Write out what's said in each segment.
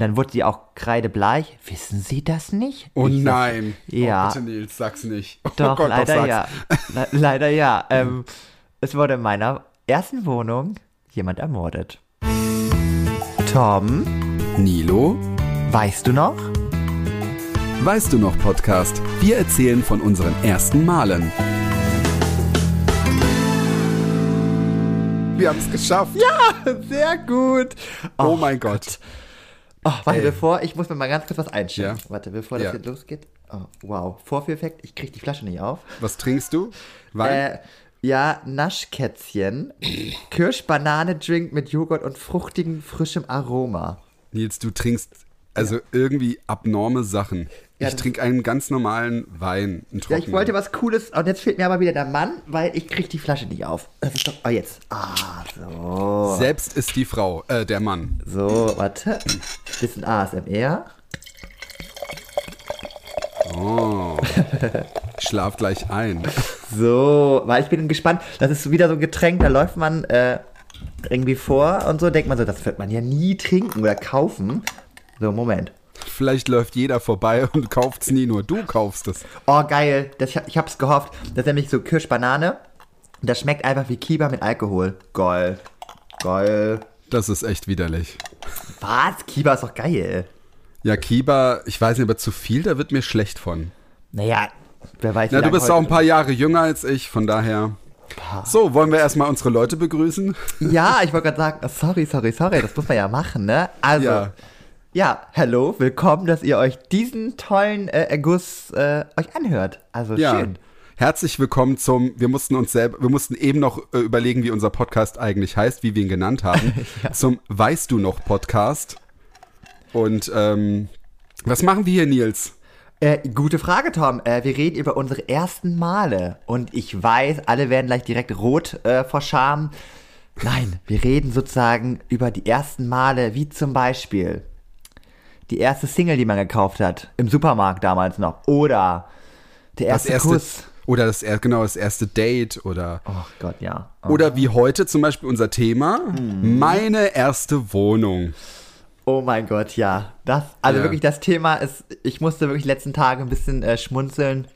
Und dann wurde sie auch kreidebleich. Wissen Sie das nicht? Oh Ich sag, nein. Ja. Oh, bitte Nils, sag's nicht. Oh Doch, Gott, leider sag's. ja. Le leider ja. Ähm, es wurde in meiner ersten Wohnung jemand ermordet. Tom, Nilo, weißt du noch? weißt du noch Podcast? Wir erzählen von unseren ersten Malen. Wir haben es geschafft. Ja, sehr gut. Oh, mein Gott. Oh, warte, Ey. bevor, ich muss mir mal ganz kurz was einstellen. Ja. Warte, bevor das Ja. jetzt losgeht. Oh, wow, Vorführeffekt, ich krieg die Flasche nicht auf. Was trinkst du? Wein? Äh, ja, Naschkätzchen. Kirsch-Banane-Drink mit Joghurt und fruchtigem, frischem Aroma. Nils, du trinkst also irgendwie abnorme Sachen. Ja, ich trinke einen ganz normalen Wein. Ja, ich wollte was Cooles und jetzt fehlt mir aber wieder der Mann, weil ich krieg die Flasche nicht auf. Das ist doch, oh, jetzt. Ah, so. Selbst ist die Frau, äh, der Mann. So, warte. Bisschen ASMR. Oh. Schlaf gleich ein. So, weil ich bin gespannt. Das ist wieder so ein Getränk, da läuft man äh, irgendwie vor und so, denkt man so, das wird man ja nie trinken oder kaufen. So, Moment. Vielleicht läuft jeder vorbei und kauft's nie, nur du kaufst es. Oh, geil. Das, ich, hab- ich hab's gehofft. Das ist nämlich so Kirschbanane. Und das schmeckt einfach wie Kiba mit Alkohol. Geil. Geil. Das ist echt widerlich. Was? Kiba ist doch geil. Ja, Kiba, ich weiß nicht, aber zu viel, da wird mir schlecht von. Naja, wer weiß. Na, du bist auch ein paar Jahre jünger als ich, von daher. So, wollen wir erstmal unsere Leute begrüßen? Ja, ich wollte gerade sagen, sorry, sorry, sorry, das muss man ja machen, ne? Also, Ja. Ja, hallo, willkommen, dass ihr euch diesen tollen äh, Erguss äh, euch anhört. Also Ja. schön. Herzlich willkommen zum, wir mussten uns selber, wir mussten eben noch äh, überlegen, wie unser Podcast eigentlich heißt, wie wir ihn genannt haben. Zum Weißt du noch Podcast. Und ähm, was machen wir hier, Nils? Äh, gute Frage, Tom. Äh, wir reden über unsere ersten Male. Und ich weiß, alle werden gleich direkt rot äh, vor Scham. Nein, wir reden sozusagen über die ersten Male, wie zum Beispiel die erste Single, die man gekauft hat. Im Supermarkt damals noch. Oder der Das erste, erste, Kuss. oder das, genau, das erste Date oder, Oh Gott, ja. Oh. oder wie heute zum Beispiel unser Thema, Mhm. meine erste Wohnung. Oh mein Gott, ja. Das, also Ja. wirklich, das Thema ist, ich musste wirklich die letzten Tage ein bisschen äh, schmunzeln.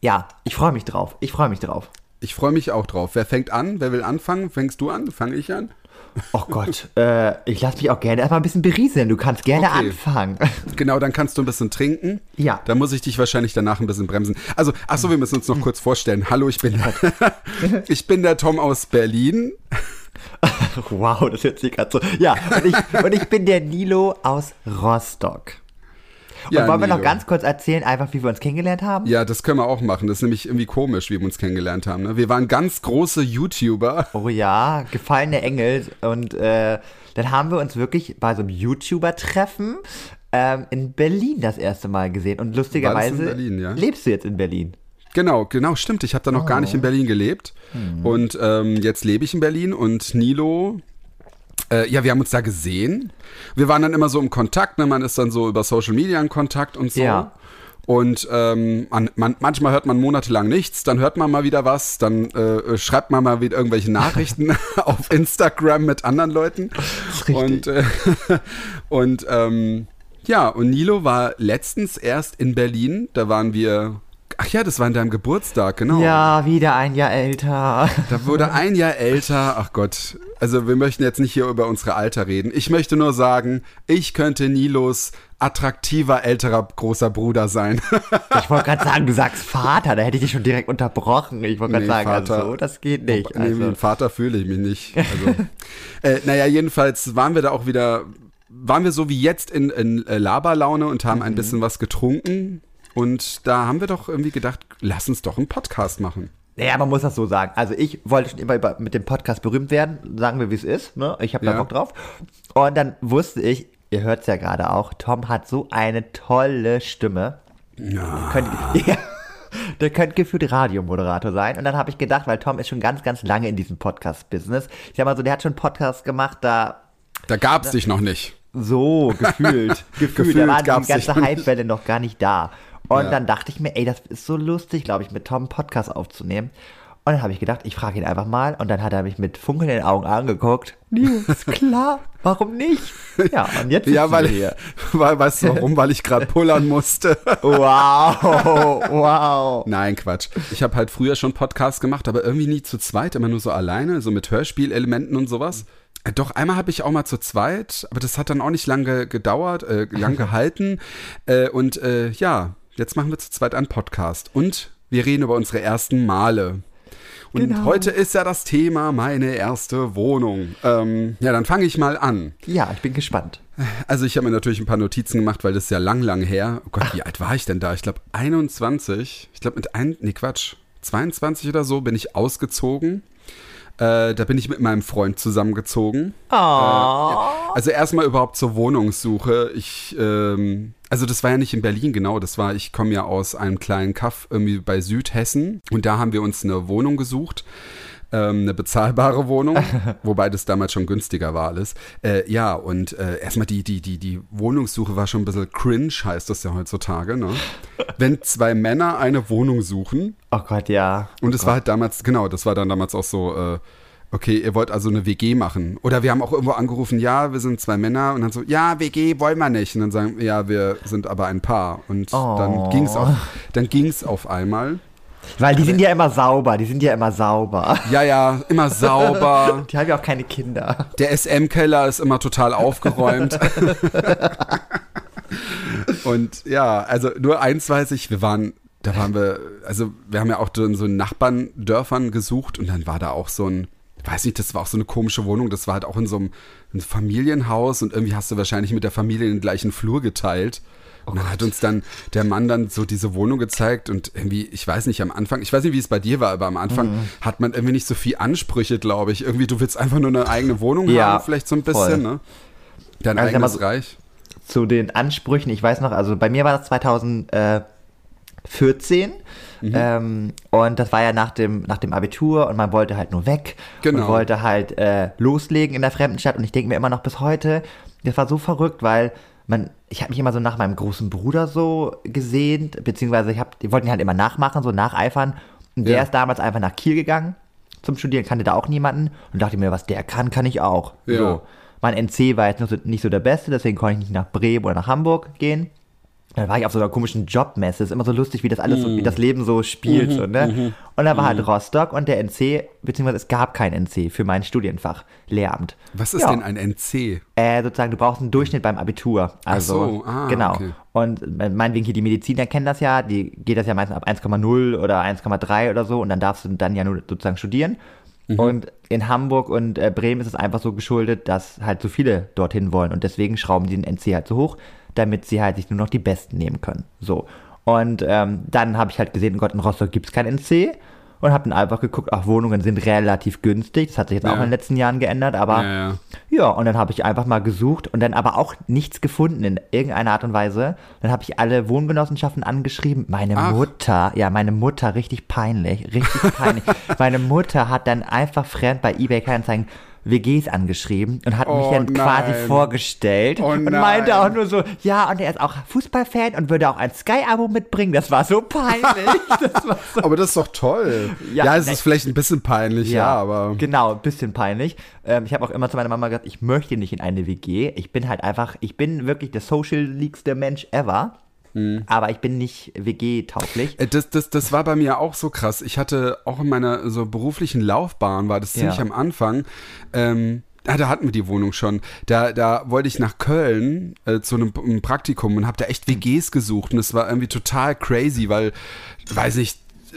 Ja, ich freue mich drauf. Ich freue mich drauf. Ich freue mich auch drauf. Wer fängt an? Wer will anfangen? Fängst du an? Fange ich an? Oh Gott, äh, ich lasse mich auch gerne erstmal ein bisschen berieseln. Du kannst gerne Okay. anfangen. Genau, dann kannst du ein bisschen trinken. Ja. Da muss ich dich wahrscheinlich danach ein bisschen bremsen. Also, ach so, wir müssen uns noch kurz vorstellen. Hallo, ich bin, ich bin der Tom aus Berlin. wow, das hört sich gerade so. Ja, und ich, und ich bin der Nilo aus Rostock. Und Ja, wollen wir noch Nilo. ganz kurz erzählen, einfach wie wir uns kennengelernt haben? Ja, das können wir auch machen. Das ist nämlich irgendwie komisch, wie wir uns kennengelernt haben. Ne? Wir waren ganz große YouTuber. Oh ja, gefallene Engel. Und äh, dann haben wir uns wirklich bei so einem YouTuber-Treffen ähm, in Berlin das erste Mal gesehen. Und lustigerweise in Berlin, ja? lebst du jetzt in Berlin. Genau, genau, stimmt. Ich habe da noch gar nicht in Berlin gelebt. Und ähm, jetzt lebe ich in Berlin und Nilo. Äh, ja, wir haben uns da gesehen. Wir waren dann immer so im Kontakt, ne? man ist dann so über Social Media in Kontakt und so. Ja. Und ähm, man, man, manchmal hört man monatelang nichts, dann hört man mal wieder was, dann äh, schreibt man mal wieder irgendwelche Nachrichten auf Instagram mit anderen Leuten. Und, äh, und ähm, ja, und Nilo war letztens erst in Berlin, da waren wir. Ach ja, das war an deinem Geburtstag, genau. Ja, wieder ein Jahr älter. Da wurde ein Jahr älter. Ach Gott. Also wir möchten jetzt nicht hier über unsere Alter reden. Ich möchte nur sagen, ich könnte Nilos attraktiver älterer großer Bruder sein. Ich wollte gerade sagen, du sagst Vater, da hätte ich dich schon direkt unterbrochen. Ich wollte gerade Nee, sagen, Vater. also, so, das geht nicht. Nee, Also. ein Vater fühle ich mich nicht. Also, äh, naja, jedenfalls waren wir da auch wieder, waren wir so wie jetzt in, in äh, Laberlaune und haben Mhm. ein bisschen was getrunken. Und da haben wir doch irgendwie gedacht, lass uns doch einen Podcast machen. Naja, man muss das so sagen. Also ich wollte schon immer über, mit dem Podcast berühmt werden, sagen wir, wie es ist. Ne? Ich habe da Ja. Bock drauf. Und dann wusste ich, ihr hört es ja gerade auch, Tom hat so eine tolle Stimme. Ja. Könnt, ja, der könnte gefühlt Radiomoderator sein. Und dann habe ich gedacht, weil Tom ist schon ganz, ganz lange in diesem Podcast-Business. Ich sag mal so, der hat schon Podcasts gemacht, da Da gab's dich noch nicht. so gefühlt. gefühlt. Gefühlt da war die ganze. Hypewelle noch gar nicht da. Und Ja. dann dachte ich mir, ey, das ist so lustig, glaube ich, mit Tom einen Podcast aufzunehmen. Und dann habe ich gedacht, ich frage ihn einfach mal. Und dann hat er mich mit funkelnden Augen angeguckt. Nils, klar, warum nicht? Ja, und jetzt Ja, weil, hier. weil weißt du warum? Weil ich gerade pullern musste. Wow, wow. Nein, Quatsch. Ich habe halt früher schon Podcasts gemacht, aber irgendwie nie zu zweit, immer nur so alleine, so mit Hörspielelementen und sowas. Äh, Doch, einmal habe ich auch mal zu zweit, aber das hat dann auch nicht lange gedauert, äh, lang gehalten. Äh, und äh, ja, jetzt machen wir zu zweit einen Podcast. Und wir reden über unsere ersten Male. Und Genau. heute ist ja das Thema meine erste Wohnung. Ähm, ja, dann fange ich mal an. Ja, ich bin gespannt. Also ich habe mir natürlich ein paar Notizen gemacht, weil das ist ja lang, lang her. Oh Gott, wie alt war ich denn da? Ich glaube 21. Ich glaube mit ein, nee Quatsch, 22 oder so bin ich ausgezogen. Äh, da bin ich mit meinem Freund zusammengezogen. Oh. Also erstmal überhaupt zur Wohnungssuche. Ich, ähm, also das war ja nicht in Berlin genau, das war, ich komme ja aus einem kleinen Kaff irgendwie bei Südhessen und da haben wir uns eine Wohnung gesucht. Ähm, eine bezahlbare Wohnung, wobei das damals schon günstiger war alles. Äh, ja, und äh, erstmal die, die, die, die Wohnungssuche war schon ein bisschen cringe, heißt das ja heutzutage, ne? Wenn zwei Männer eine Wohnung suchen, Oh Gott, ja. und es war halt damals, genau, das war dann damals auch so, äh, okay, ihr wollt also eine WG machen. Oder wir haben auch irgendwo angerufen, ja, wir sind zwei Männer und dann so, ja, WG wollen wir nicht. Und dann sagen, wir, ja, wir sind aber ein Paar. Und Oh. dann ging's auf, dann ging's auf einmal. Weil die sind ja immer sauber, die sind ja immer sauber. Ja, ja, immer sauber. Die haben ja auch keine Kinder. Der SM-Keller ist immer total aufgeräumt. und ja, also nur eins weiß ich, wir waren, da waren wir, also wir haben ja auch so in so Nachbarndörfern gesucht und dann war da auch so ein, weiß nicht, das war auch so eine komische Wohnung, das war halt auch in so einem, ein Familienhaus und irgendwie hast du wahrscheinlich mit der Familie den gleichen Flur geteilt. Und dann hat uns dann der Mann dann so diese Wohnung gezeigt und irgendwie, ich weiß nicht, am Anfang, ich weiß nicht, wie es bei dir war, aber am Anfang hat man irgendwie nicht so viel Ansprüche, glaube ich. Irgendwie, du willst einfach nur eine eigene Wohnung Ja, haben, vielleicht so ein bisschen, voll. ne? Dein Also eigenes Reich. Zu den Ansprüchen, ich weiß noch, also bei mir war das 2014 Mhm. ähm, und das war ja nach dem, nach dem Abitur und man wollte halt nur weg Genau. und wollte halt äh, loslegen in der fremden Stadt und ich denke mir immer noch bis heute, das war so verrückt, weil man, ich habe mich immer so nach meinem großen Bruder so gesehnt, beziehungsweise ich hab, die wollten ihn halt immer nachmachen, so nacheifern und der Ja. ist damals einfach nach Kiel gegangen zum Studieren, kannte da auch niemanden und dachte mir, was der kann, kann ich auch. Ja. So. Mein NC war jetzt nicht so der beste, deswegen konnte ich nicht nach Bremen oder nach Hamburg gehen. Dann war ich auf so einer komischen Jobmesse. Ist immer so lustig, wie das alles, so, wie das Leben so spielt. so, ne? Und da war halt Rostock und der NC, beziehungsweise es gab kein NC für mein Studienfach, Lehramt. Was ist Ja. denn ein NC? Äh, sozusagen, du brauchst einen Durchschnitt beim Abitur. Also, so, ah, genau. okay. Und äh, meinetwegen hier die Mediziner kennen das ja, die geht das ja meistens ab 1,0 oder 1,3 oder so und dann darfst du dann ja nur sozusagen studieren. Mhm. Und in Hamburg und äh, Bremen ist es einfach so geschuldet, dass halt so viele dorthin wollen und deswegen schrauben die den NC halt so hoch, damit sie halt sich nur noch die Besten nehmen können. So. Und ähm, dann habe ich halt gesehen, Gott, in Rostock gibt es kein NC und habe dann einfach geguckt, ach, Wohnungen sind relativ günstig. Das hat sich jetzt auch Ja. in den letzten Jahren geändert, aber Ja, ja. ja, und dann habe ich einfach mal gesucht und dann aber auch nichts gefunden in irgendeiner Art und Weise. Dann habe ich alle Wohngenossenschaften angeschrieben. Meine Ach. Mutter, ja, meine Mutter, richtig peinlich, richtig peinlich. meine Mutter hat dann einfach fremd bei eBay Kleinanzeigen WGs angeschrieben und hat mich Oh dann quasi nein. vorgestellt Oh und nein. meinte auch nur so, ja, und er ist auch Fußballfan und würde auch ein Sky-Abo mitbringen. Das war so peinlich. Das war so Aber das ist doch toll. Ja, Ja, es ne- ist vielleicht ein bisschen peinlich, ja, aber. Genau, ein bisschen peinlich. Ähm, ich habe auch immer zu meiner Mama gesagt, ich möchte nicht in eine WG. Ich bin halt einfach, ich bin wirklich der social-leagueste Mensch ever. Mhm. Aber ich bin nicht WG-tauglich. Äh, Das, das, das war bei mir auch so krass. Ich hatte auch in meiner so beruflichen Laufbahn, war das ziemlich Ja. am Anfang, ähm, ah, da hatten wir die Wohnung schon. Da, da wollte ich nach Köln äh, zu einem, einem Praktikum und habe da echt WGs gesucht. Und es war irgendwie total crazy, weil, weiß ich, äh,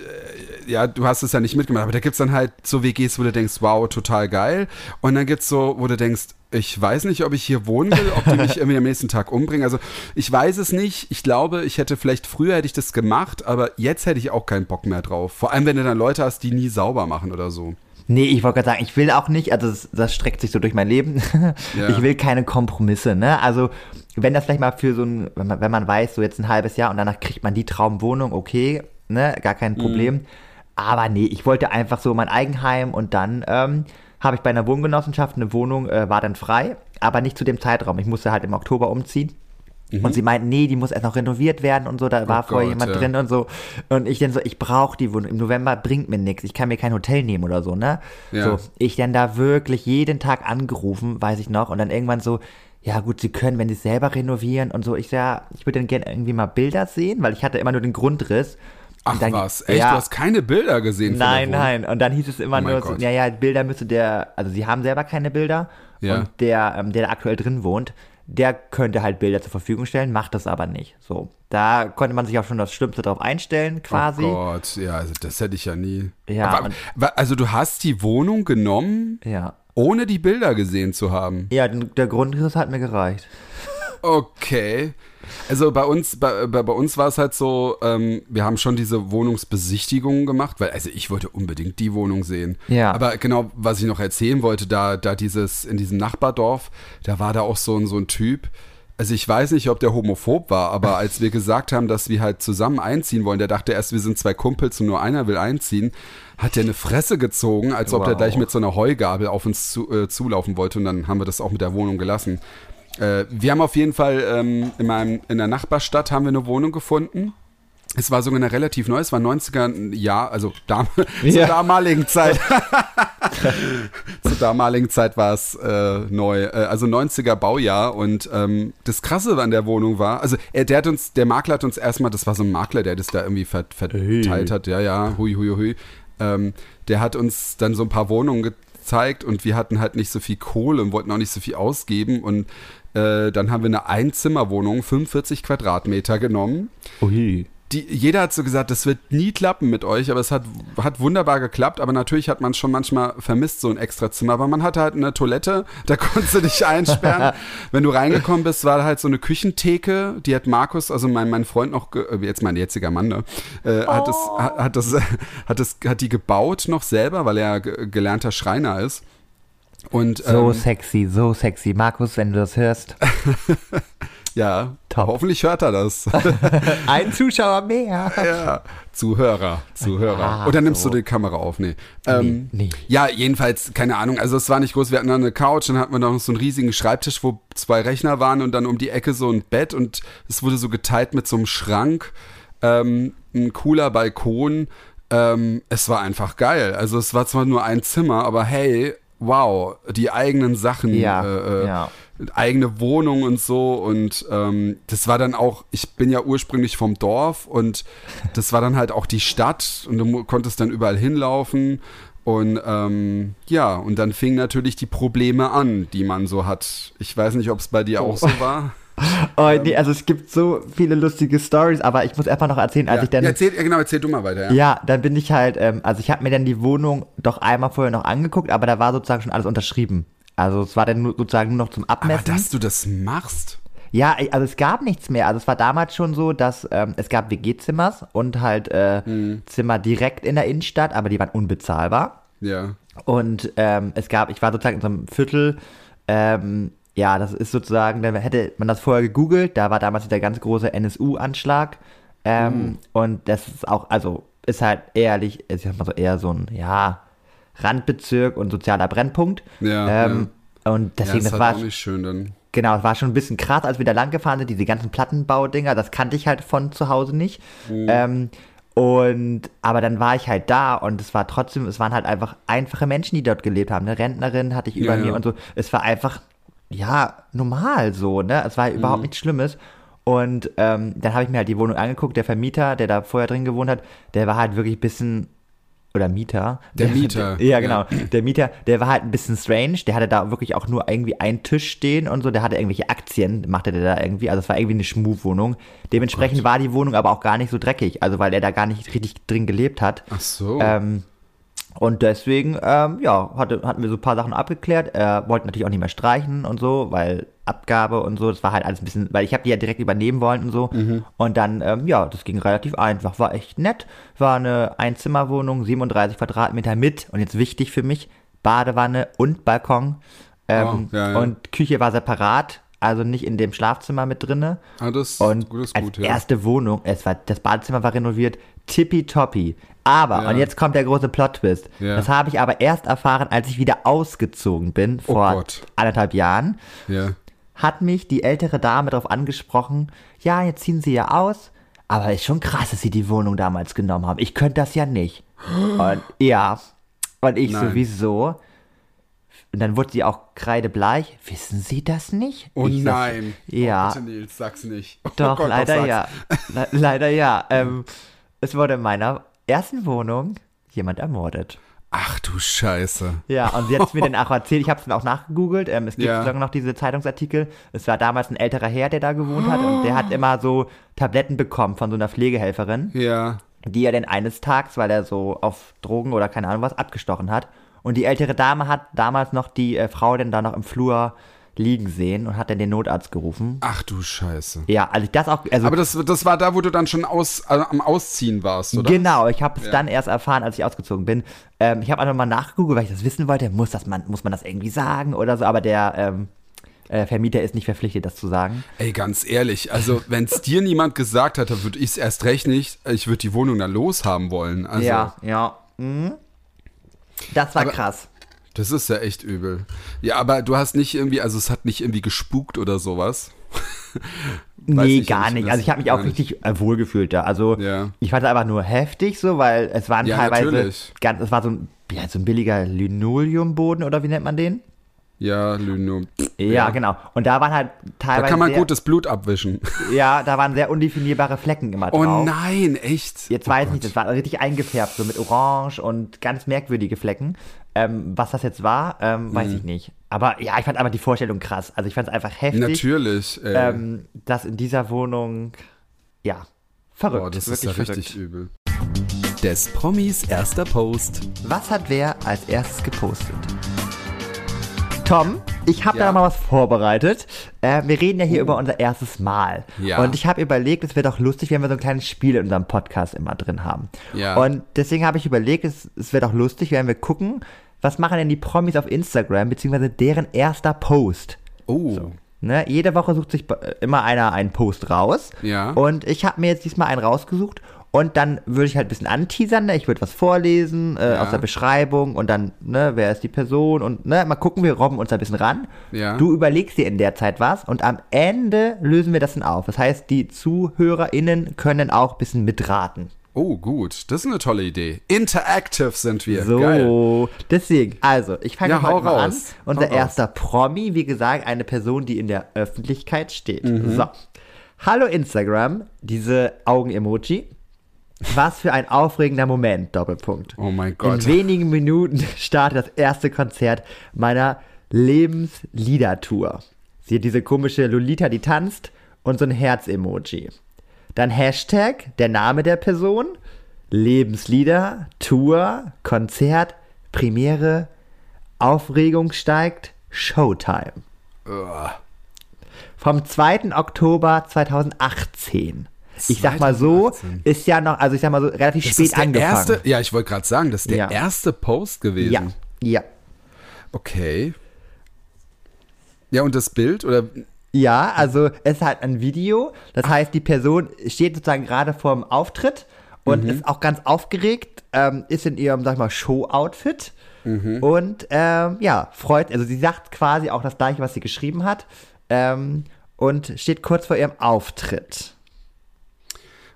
ja, du hast es ja nicht mitgemacht, aber da gibt's dann halt so WGs, wo du denkst, wow, total geil. Und dann gibt's so, wo du denkst, ich weiß nicht, ob ich hier wohnen will, ob die mich irgendwie am nächsten Tag umbringen. Also ich weiß es nicht. Ich glaube, ich hätte vielleicht früher hätte ich das gemacht, aber jetzt hätte ich auch keinen Bock mehr drauf. Vor allem, wenn du dann Leute hast, die nie sauber machen oder so. Nee, ich wollte gerade sagen, ich will auch nicht, also das, das streckt sich so durch mein Leben. Ja. Ich will keine Kompromisse, ne? Also, wenn das vielleicht mal für so ein, wenn man, wenn man weiß, so jetzt ein halbes Jahr und danach kriegt man die Traumwohnung, okay, ne, gar kein Problem. Aber nee, ich wollte einfach so mein Eigenheim und dann ähm, habe ich bei einer Wohngenossenschaft eine Wohnung, äh, war dann frei, aber nicht zu dem Zeitraum. Ich musste halt im Oktober umziehen. Und sie meinten, nee, die muss erst noch renoviert werden und so, da war vorher Oh Gott, jemand ja. drin und so. Und ich dann so, ich brauche die Wohnung. Im November bringt mir nichts. Ich kann mir kein Hotel nehmen oder so, ne? Ja. So, ich dann da wirklich jeden Tag angerufen, weiß ich noch. Und dann irgendwann so, ja gut, sie können, wenn sie es selber renovieren und so. Ich ja, ich würde dann gerne irgendwie mal Bilder sehen, weil ich hatte immer nur den Grundriss. Ach dann- was, echt? Ja. Du hast keine Bilder gesehen von Nein, nein. Und dann hieß es immer Oh nur so, ja, ja, Bilder müsste der, also sie haben selber keine Bilder. Ja. Und der, ähm, der da aktuell drin wohnt, der könnte halt Bilder zur Verfügung stellen, macht das aber nicht. So. Da konnte man sich auch schon das Schlimmste drauf einstellen, quasi. Oh Gott, ja, also das hätte ich ja nie. Ja, Aber, und- also du hast die Wohnung genommen, Ja. ohne die Bilder gesehen zu haben. Ja, der Grundriss hat mir gereicht. Okay. Also bei uns, bei, bei, bei uns war es halt so, ähm, wir haben schon diese Wohnungsbesichtigungen gemacht, weil, also ich wollte unbedingt die Wohnung sehen. Ja. Aber genau, was ich noch erzählen wollte, da, da dieses, in diesem Nachbardorf, da war da auch so ein, so ein Typ. Also ich weiß nicht, ob der homophob war, aber als wir gesagt haben, dass wir halt zusammen einziehen wollen, der dachte erst, wir sind zwei Kumpels und nur einer will einziehen, hat der eine Fresse gezogen, als ob der Wow. gleich mit so einer Heugabel auf uns zu, äh, zulaufen wollte und dann haben wir das auch mit der Wohnung gelassen. Äh, wir haben auf jeden Fall ähm, in, meinem, in der Nachbarstadt haben wir eine Wohnung gefunden. Es war sogar eine relativ neu, es war 90er Jahr, also dam zur Ja. damaligen Zeit. zur damaligen Zeit war es äh, neu, äh, also 90er Baujahr und ähm, das Krasse an der Wohnung war, also er, der hat uns, der Makler hat uns erstmal, das war so ein Makler, der das da irgendwie vert, verteilt hat, ja, ja, hui, hui, hui. Ähm, der hat uns dann so ein paar Wohnungen gezeigt und wir hatten halt nicht so viel Kohle und wollten auch nicht so viel ausgeben und äh, dann haben wir eine Einzimmerwohnung, 45 Quadratmeter genommen. Ui. Die, jeder hat so gesagt, das wird nie klappen mit euch, aber es hat, hat wunderbar geklappt. Aber natürlich hat man schon manchmal vermisst, so ein extra Zimmer. Aber man hatte halt eine Toilette, da konntest du dich einsperren. Wenn du reingekommen bist, war halt so eine Küchentheke, die hat Markus, also mein, mein Freund noch, äh, jetzt mein jetziger Mann, ne, äh, hat, das, hat, hat, das, hat, das, hat die gebaut noch selber, weil er ge gelernter Schreiner ist. Und So ähm, sexy, so sexy. Markus, wenn du das hörst. ja, Top. hoffentlich hört er das. Ein Zuschauer mehr. Ja, Zuhörer, Zuhörer. Ah, Oder nimmst so. du die Kamera auf? Nee. Ähm, nee. Ja, jedenfalls, keine Ahnung. Also es war nicht groß. Wir hatten dann eine Couch, dann hatten wir noch so einen riesigen Schreibtisch, wo zwei Rechner waren und dann um die Ecke so ein Bett und es wurde so geteilt mit so einem Schrank, ähm, ein cooler Balkon. Ähm, es war einfach geil. Also es war zwar nur ein Zimmer, aber hey, wow, die eigenen Sachen, Ja, äh, äh, ja. eigene Wohnung und so und ähm, das war dann auch, ich bin ja ursprünglich vom Dorf und das war dann halt auch die Stadt und du konntest dann überall hinlaufen und ähm, ja, und dann fingen natürlich die Probleme an, die man so hat. Ich weiß nicht, ob es bei dir auch so war. Oh, nee, also es gibt so viele lustige Stories, aber ich muss einfach noch erzählen, als ja. ich dann. ja, erzähl, ja, genau, erzähl du mal weiter. Ja. Ja, dann bin ich halt, ähm, also ich habe mir dann die Wohnung doch einmal vorher noch angeguckt, aber da war sozusagen schon alles unterschrieben. Also es war dann nur, sozusagen nur noch zum Aber Abmessen. dass du das machst, ja, also es gab nichts mehr. Also es war damals schon so, dass ähm, es gab WG-Zimmers und halt äh, Hm. Zimmer direkt in der Innenstadt, aber die waren unbezahlbar. ja. Und ähm, es gab, ich war sozusagen in so einem Viertel, ähm, ja, das ist sozusagen, dann hätte man das vorher gegoogelt, da war damals der ganz große NSU-Anschlag. Ähm, Mhm. Und das ist auch, also ist halt ehrlich, ich sag mal so eher so ein, ja, Randbezirk und sozialer Brennpunkt. Ja, ähm, Und Ja, deswegen, ist das halt war auch nicht schön dann. Genau, es war schon ein bisschen krass, als wir da lang gefahren sind, diese ganzen Plattenbaudinger, das kannte ich halt von zu Hause nicht. Mhm. Ähm, und, aber dann war ich halt da und es war trotzdem, es waren halt einfach einfache Menschen, die dort gelebt haben. Eine Rentnerin hatte ich über Ja, mir ja. und so. Es war einfach, ja, normal so, ne? Es war Mhm. überhaupt nichts Schlimmes. Und ähm, dann habe ich mir halt die Wohnung angeguckt. Der Vermieter, der da vorher drin gewohnt hat, der war halt wirklich ein bisschen oder Mieter. Der Mieter, ja, genau. Der Mieter, der war halt ein bisschen strange. Der hatte da wirklich auch nur irgendwie einen Tisch stehen und so. Der hatte irgendwelche Aktien, machte der da irgendwie. Also es war irgendwie eine Schmuhwohnung. Dementsprechend war die Wohnung aber auch gar nicht so dreckig. Also weil er da gar nicht richtig drin gelebt hat. Ach so. Ähm, und deswegen, ähm, ja, hatte, hatten wir so ein paar Sachen abgeklärt. Er wollte natürlich auch nicht mehr streichen und so, weil Abgabe und so, das war halt alles ein bisschen, weil ich habe die ja direkt übernehmen wollen und so. Und dann, ähm, ja, das ging relativ einfach, war echt nett. War eine Einzimmerwohnung, 37 Quadratmeter mit, und jetzt wichtig für mich, Badewanne und Balkon. Ähm, Oh, ja, ja. Und Küche war separat, also nicht in dem Schlafzimmer mit drinne. ah, das, Und gut ist als gut, ja. erste Wohnung, es war, das Badezimmer war renoviert, tippitoppi. Aber, Ja. und jetzt kommt der große Plot-Twist. Ja. Das habe ich aber erst erfahren, als ich wieder ausgezogen bin, vor Oh anderthalb Jahren. ja. hat mich die ältere Dame darauf angesprochen, ja, jetzt ziehen sie ja aus, aber ist schon krass, dass sie die Wohnung damals genommen haben. Ich könnte das ja nicht. Und ja, und ich Nein. sowieso. Und dann wurde sie auch kreidebleich. Wissen Sie das nicht? Oh Ich sag, nein. Ja. Oh, bitte Nils, sag's nicht. Oh Doch, Gott, leider sag's. ja. Le leider ja. Ähm, es wurde in meiner ersten Wohnung jemand ermordet. Ach du Scheiße. Ja, und sie hat es mir dann auch erzählt, ich habe es dann auch nachgegoogelt, ähm, es gibt Ja. sogar noch diese Zeitungsartikel, es war damals ein älterer Herr, der da gewohnt hat und der hat immer so Tabletten bekommen von so einer Pflegehelferin, Ja. die er dann eines Tages, weil er so auf Drogen oder keine Ahnung was, abgestochen hat. Und die ältere Dame hat damals noch die äh, Frau dann da noch im Flur liegen sehen und hat dann den Notarzt gerufen. Ach du Scheiße. Ja, also ich das auch, also Aber das, das war da, wo du dann schon aus, äh, am Ausziehen warst, oder? Genau, ich habe es Ja. dann erst erfahren, als ich ausgezogen bin. Ähm, ich habe einfach mal nachgegoogelt, weil ich das wissen wollte. Muss, das man, muss man das irgendwie sagen oder so? Aber der ähm, äh, Vermieter ist nicht verpflichtet, das zu sagen. Ey, ganz ehrlich, also wenn es dir niemand gesagt hat, dann würde ich es erst recht nicht. Ich würde die Wohnung dann loshaben wollen. Also, ja, ja. Mhm. Das war Aber- krass. Das ist ja echt übel. Ja, aber du hast nicht irgendwie, also es hat nicht irgendwie gespukt oder sowas. Nee, nicht, gar nicht. Also ich habe mich auch gar nicht. richtig äh, wohlgefühlt da. Also Ja. ich fand es einfach nur heftig so, weil es waren Ja, teilweise natürlich. ganz, es war so ein, ja, so ein billiger Linoleumboden oder wie nennt man den? Ja, Lynum. Ja, genau. Und da waren halt Da teilweise kann man sehr, gut das Blut abwischen. ja, da waren sehr undefinierbare Flecken immer Oh drauf. nein, echt? Jetzt oh weiß ich nicht, das war richtig eingefärbt, so mit Orange und ganz merkwürdige Flecken. Ähm, was das jetzt war, ähm, weiß Mhm. ich nicht. Aber ja, ich fand einfach die Vorstellung krass. Also ich fand es einfach heftig, Natürlich. Ey. ähm, dass in dieser Wohnung, ja, verrückt. Boah, das ist wirklich ja verrückt. richtig übel. Des Promis erster Post. Was hat wer als erstes gepostet? Tom, ich habe Ja. da mal was vorbereitet. Äh, wir reden ja hier über unser erstes Mal. Ja. Und ich habe überlegt, es wäre doch lustig, wenn wir so ein kleines Spiel in unserem Podcast immer drin haben. Ja. Und deswegen habe ich überlegt, es, es wäre doch lustig, wenn wir gucken, was machen denn die Promis auf Instagram, beziehungsweise deren erster Post. Oh. Ne? Jede Woche sucht sich äh, immer einer einen Post raus. Ja. Und ich habe mir jetzt diesmal einen rausgesucht. Und dann würde ich halt ein bisschen anteasern, ne? ich würde was vorlesen äh, Ja. aus der Beschreibung und dann, ne, wer ist die Person und ne, mal gucken, wir robben uns da ein bisschen ran. Ja. Du überlegst dir in der Zeit was und am Ende lösen wir das dann auf. Das heißt, die ZuhörerInnen können auch ein bisschen mitraten. Oh, gut. Das ist eine tolle Idee. Interactive sind wir. So, Geil. deswegen, also, ich fange Ja, mal an. raus. Unser Hau raus. erster Promi, wie gesagt, eine Person, die in der Öffentlichkeit steht. Mhm. So. Hallo Instagram, diese Augen-Emoji. Was für ein aufregender Moment, Doppelpunkt. Oh mein Gott. In wenigen Minuten startet das erste Konzert meiner Lebensliedertour. Sie hat diese komische Lolita, die tanzt und so ein Herz-Emoji. Dann Hashtag, der Name der Person, Lebenslieder, Tour, Konzert, Premiere, Aufregung steigt, Showtime. Ugh. Vom 2. Oktober 2018. Ich sag mal so, 2018. ist ja noch, also ich sag mal so, relativ Das spät ist der angefangen. erste, ja, ich wollte gerade sagen, das ist der Ja. erste Post gewesen. ja, ja. Okay. Ja, und das Bild oder Ja, also es ist halt ein Video. Das heißt, die Person steht sozusagen gerade vorm Auftritt und Mhm. ist auch ganz aufgeregt, ähm, ist in ihrem, sag ich mal, Show-Outfit Mhm. und ähm, ja, freut, also sie sagt quasi auch das gleiche, was sie geschrieben hat ähm, und steht kurz vor ihrem Auftritt.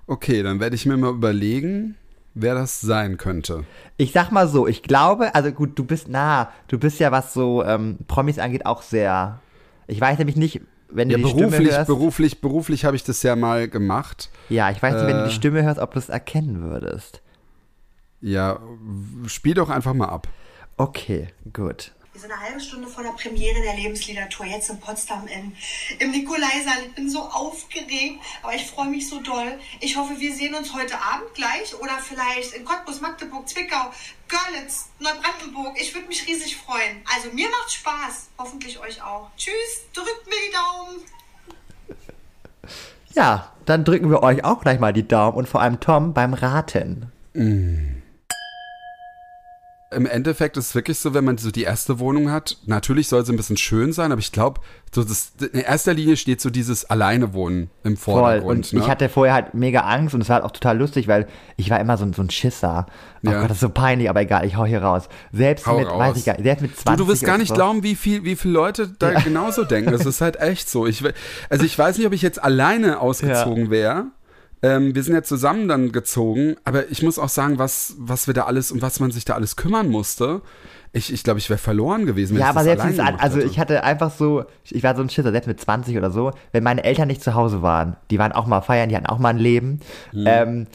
Okay, dann werde ich mir mal überlegen, wer das sein könnte. Ich sag mal so, ich glaube, also gut, du bist nah, du bist ja, was so ähm, Promis angeht, auch sehr. Ich weiß nämlich nicht, wenn du Ja, die Stimme beruflich, hörst. beruflich, beruflich habe ich das ja mal gemacht. ja, ich weiß nicht, wenn du Äh. die Stimme hörst, ob du es erkennen würdest. Ja, spiel doch einfach mal ab. Okay, gut. Sind eine halbe Stunde vor der Premiere der Lebensliedertour, jetzt in Potsdam in, im Nikolaisaal. Ich bin so aufgeregt, aber ich freue mich so doll. Ich hoffe, wir sehen uns heute Abend gleich oder vielleicht in Cottbus, Magdeburg, Zwickau, Görlitz, Neubrandenburg. Ich würde mich riesig freuen. Also mir macht Spaß, hoffentlich euch auch. Tschüss, drückt mir die Daumen. Ja, dann drücken wir euch auch gleich mal die Daumen und vor allem Tom beim Raten. Im Endeffekt ist es wirklich so, wenn man so die erste Wohnung hat, natürlich soll sie ein bisschen schön sein, aber ich glaube, so das, in erster Linie steht so dieses Alleinewohnen im Voll. Vordergrund. Und ne? ich hatte vorher halt mega Angst und es war halt auch total lustig, weil ich war immer so, ein- so ein Schisser. Oh Ja. Gott, das ist so peinlich, aber egal, ich hau hier raus. Selbst Hau mit, raus. weiß ich gar nicht, selbst mit 20 Du, du wirst gar nicht so. glauben, wie viel, wie viele Leute da genauso denken. Das ist halt echt so. Ich, also ich weiß nicht, ob ich jetzt alleine ausgezogen wäre. Ähm, wir sind ja zusammen dann gezogen, aber ich muss auch sagen, was, was wir da alles, um was man sich da alles kümmern musste. Ich, ich glaube, ich wäre verloren gewesen. Wenn Ja, ich aber das selbst gemacht also ich hatte einfach so, ich war so ein Schisser, selbst mit 20 oder so, wenn meine Eltern nicht zu Hause waren, die waren auch mal feiern, die hatten auch mal ein Leben, ähm,